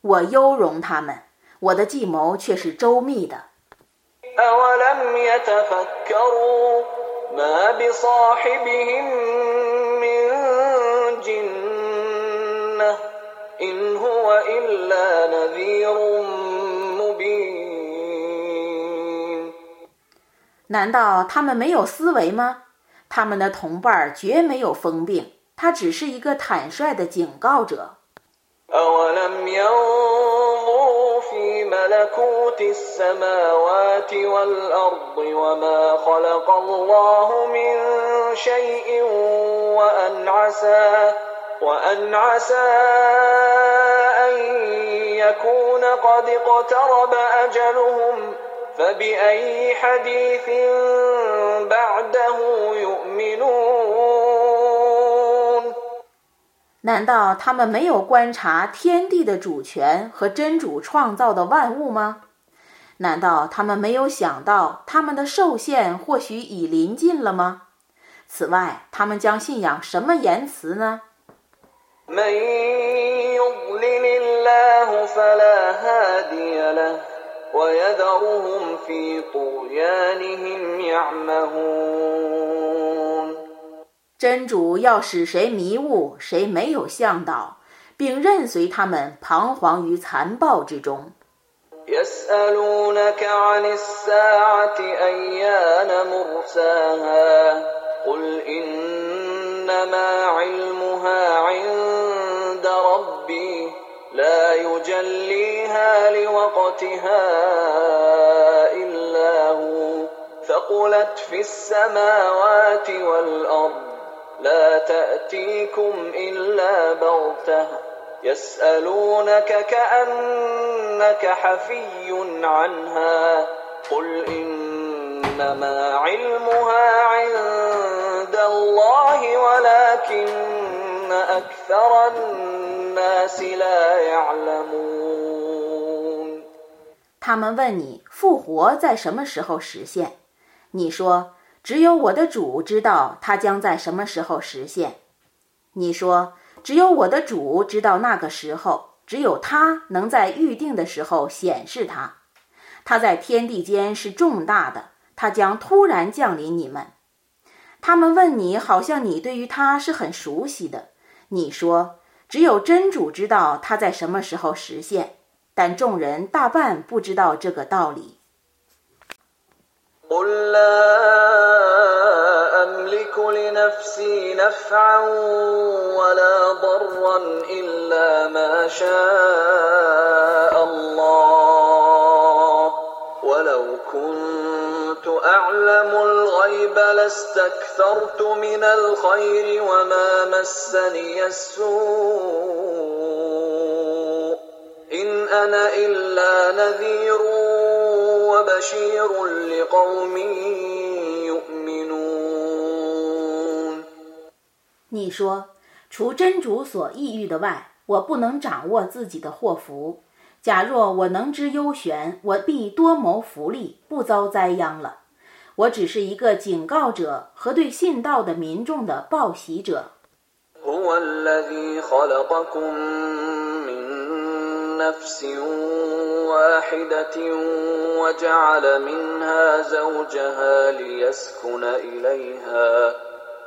我优容他们，我的计谋却是周密的。 أولم يتفكروا ما بصاحبهم من جنة إن هو إلا نذير مبين 难道他们没有思维吗？他们的同伴绝没有疯病，他只是一个坦率的警告者。 أولم ينظروا في ملكوت السماوات والأرض وما خلق الله من شيء وأن عسى وأن عسى أن يكون قد اقترب أجلهم فبأي حديث بعده يؤمنون 难道他们没有观察天地的主权和真主创造的万物吗？难道他们没有想到他们的寿限或许已临近了吗？此外，他们将信仰什么言辞呢？真主要使谁迷雾，谁没有向导，并任随他们彷徨于残暴之中。 يسألونك عن الساعة أيان مرساها قل إنما علمها عند ربي لا يجليها لوقتها إلا هو ثقلت في السماوات والأرض لا تأتيكم إلا بغتة يسألونك كأنك حفي عنها قل إنما علمها عند الله ولكن أكثر الناس لا يعلمون 他们问你复活在什么时候实现？你说 只有我的主知道它将在什么时候实现。你说只有我的主知道那个时候，只有他能在预定的时候显示它。他在天地间是重大的，他将突然降临你们。他们问你，好像你对于他是很熟悉的。你说只有真主知道他在什么时候实现。但众人大半不知道这个道理。قل لا أملك لنفسي نفعا ولا ضرا إلا ما شاء الله ولو كنت أعلم الغيب لاستكثرت من الخير وما مسني السوء إن أنا إلا نذير 你说，除真主所抑郁的外，我不能掌握自己的祸福。假若我能知幽玄，我必多谋福利，不遭灾殃了。我只是一个警告者和对信道的民众的报喜者。 هو الذي خلقكم من نفس واحدة وجعل منها زوجها ليسكن إليها.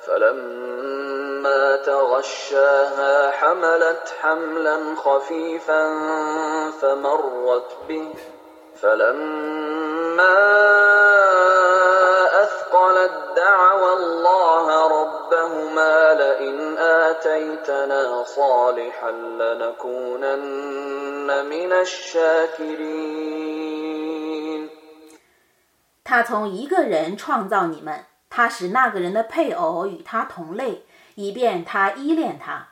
فلما تغشاها حملت حملا خفيفا فمرت به. فلما أثقلت دعوى الله ربهما لئن آتيتنا صالحا لنكونن من الشاكرين 他从一个人创造你们，他使那个人的配偶与他同类，以便他依恋他。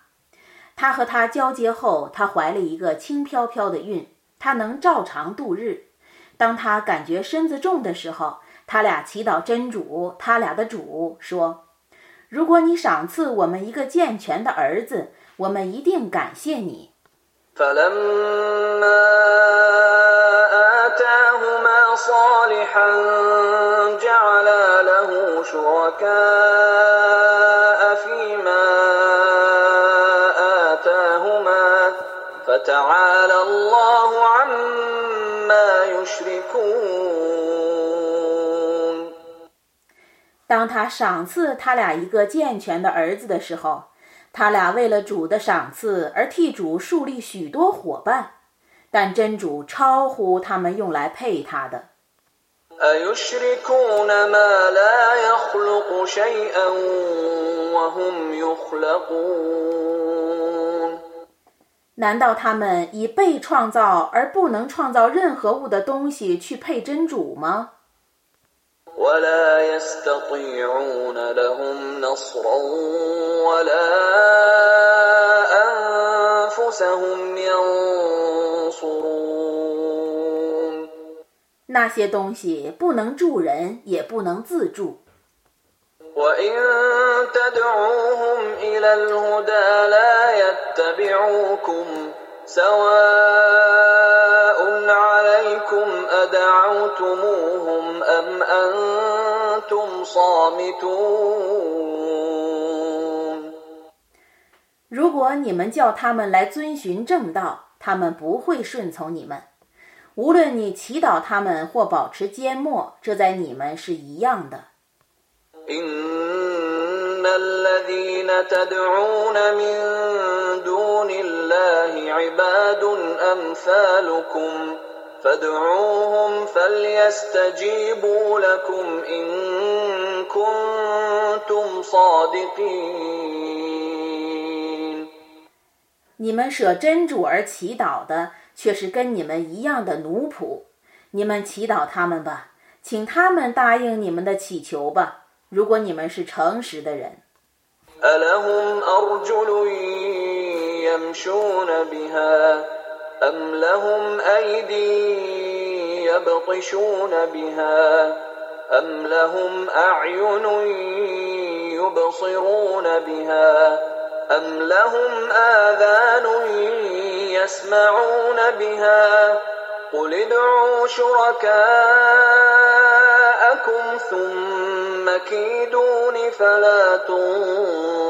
他和他交接后，他怀了一个轻飘飘的孕，他能照常度日。当他感觉身子重的时候，他俩祈祷真主，他俩的主说：“ 如果你赏赐我们一个健全的儿子，我们一定感谢你。” فلما آتاهما صالحا جعلا له شركاء فيما آتاهما فتعالى الله عما يشركون 当他赏赐他俩一个健全的儿子的时候他俩为了主的赏赐而替主树立许多伙伴但真主超乎他们用来配他的。难道他们以被创造而不能创造任何物的东西去配真主吗？ولا يستطيعون لهم نصرا ولا أنفسهم ينصرون 那些东西不能助人，也不能自助。 وإن تدعوهم إلى الهدى لا يتبعوكم سواء عليكم أدعوتموهم أم أنتم صامتون 如果你们叫他们来遵循正道，他们不会顺从你们。无论你祈祷他们或保持缄默，这在你们是一样的。 إن الذين تدعون من دون الله عباد أمثالكم فادعوهم فليستجيبوا لكم إن كنتم صادقين 你们舍真主而祈祷的，却是跟你们一样的奴仆。你们祈祷他们吧，请他们答应你们的祈求吧。 如果你们是诚实的人， ألهم أرجل يمشون بها أم لهم أيدي يبطشون بها أم لهم أعين يبصرون بها أم لهم آذان يسمعون بها قل ادعوا شركاءكم ثم كيدون فلا تنظرون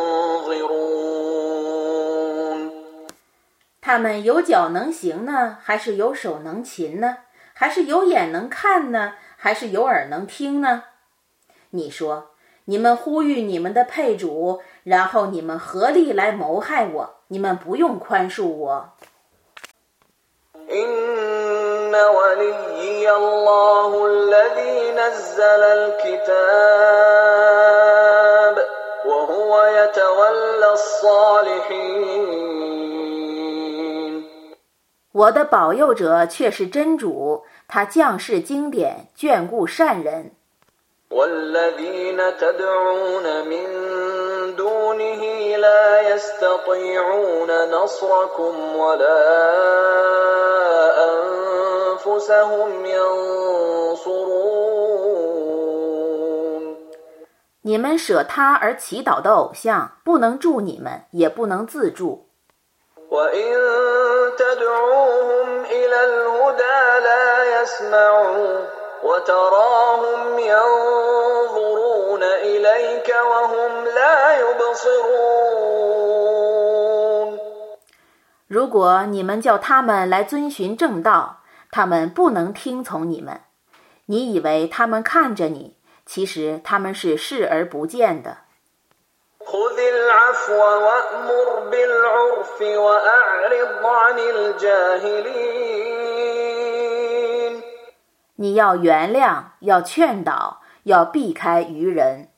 他们有脚能行呢，还是有手能擒呢？还是有眼能看呢？还是有耳能听呢？你说，你们呼吁你们的配主，然后你们合力来谋害我，你们不用宽恕我。 إن وليي الله الذي نزل الكتاب وهو يتولى الصالحين 我的保佑者却是真主，他降世经典，眷顾善人。 والذين تدعون من دونه لا يستطيعون نصركم ولا أنفسهم ينصرون 你们舍他而祈祷的偶像，不能助你们，也不能自助。 وإن تدعوهم إلى الهدى لا يسمعوا وتراهم ينظرون إليك وهم لا يبصرون 如果你们叫他们来遵循正道，他们不能听从你们。你以为他们看着你，其实他们是视而不见的。 خذ العفو وأمر بالعرف وأعرض عن الجاهلين 你要原谅，要劝导，要避开愚人。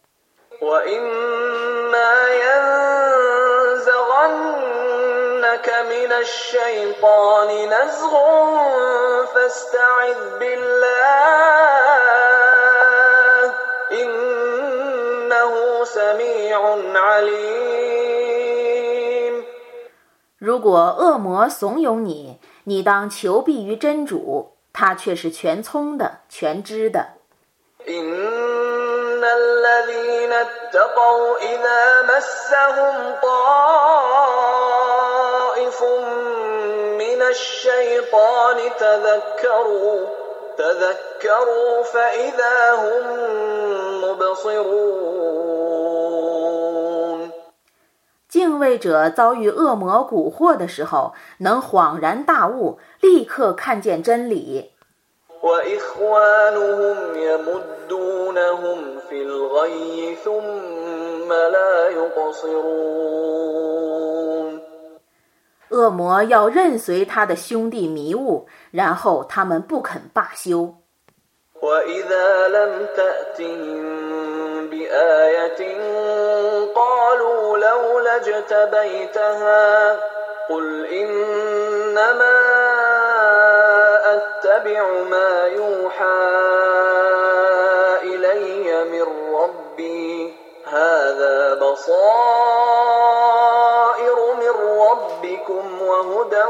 如果恶魔怂恿你，你当求避于真主。他却是全聪的，全知的。敬畏者遭遇恶魔蛊惑的时候，能恍然大悟。立刻看见真理。恶魔要任随他的兄弟迷雾，然后他们不肯罢休。أتبع ما يوحى إلي من ربي هذا بصائر من ربكم وهدى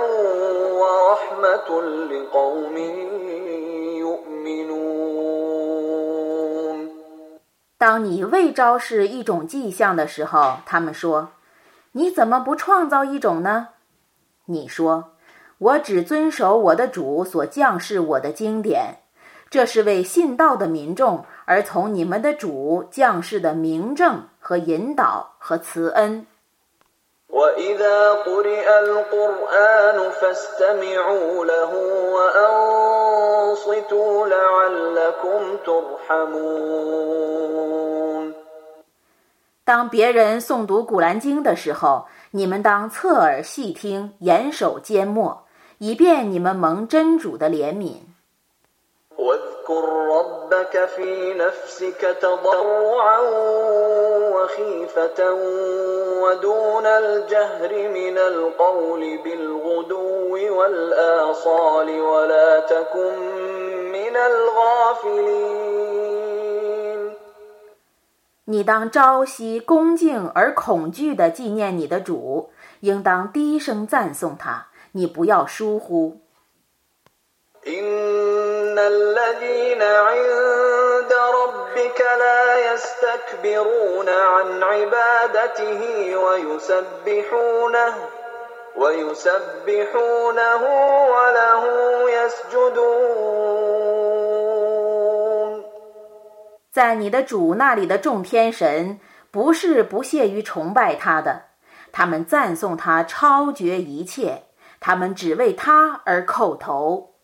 ورحمة لقوم يؤمنون 当你未昭示一种迹象的时候，他们说：“你怎么不创造一种呢？”你说：“ 我只遵守我的主所降示我的经典，这是为信道的民众而从你们的主降示的明证和引导和慈恩。” وإذا قرئ القرآن فاستمعوا له وأنصتوا لعلكم ترحمون 当别人诵读古兰经的时候，你们当侧耳细听，严守缄默， 以便你们蒙真主的怜悯。 واذكر ربك في نفسك تضرعا وخيفة ودون الجهر من القول بالغدو والآصال ولا تكن من الغافلين 你当朝夕恭敬而恐惧地纪念你的主，应当低声赞颂他， 你不要疏忽。在你的主那里的众天神不是不屑于崇拜他的他们赞颂他超绝一切。他们只为他而叩头。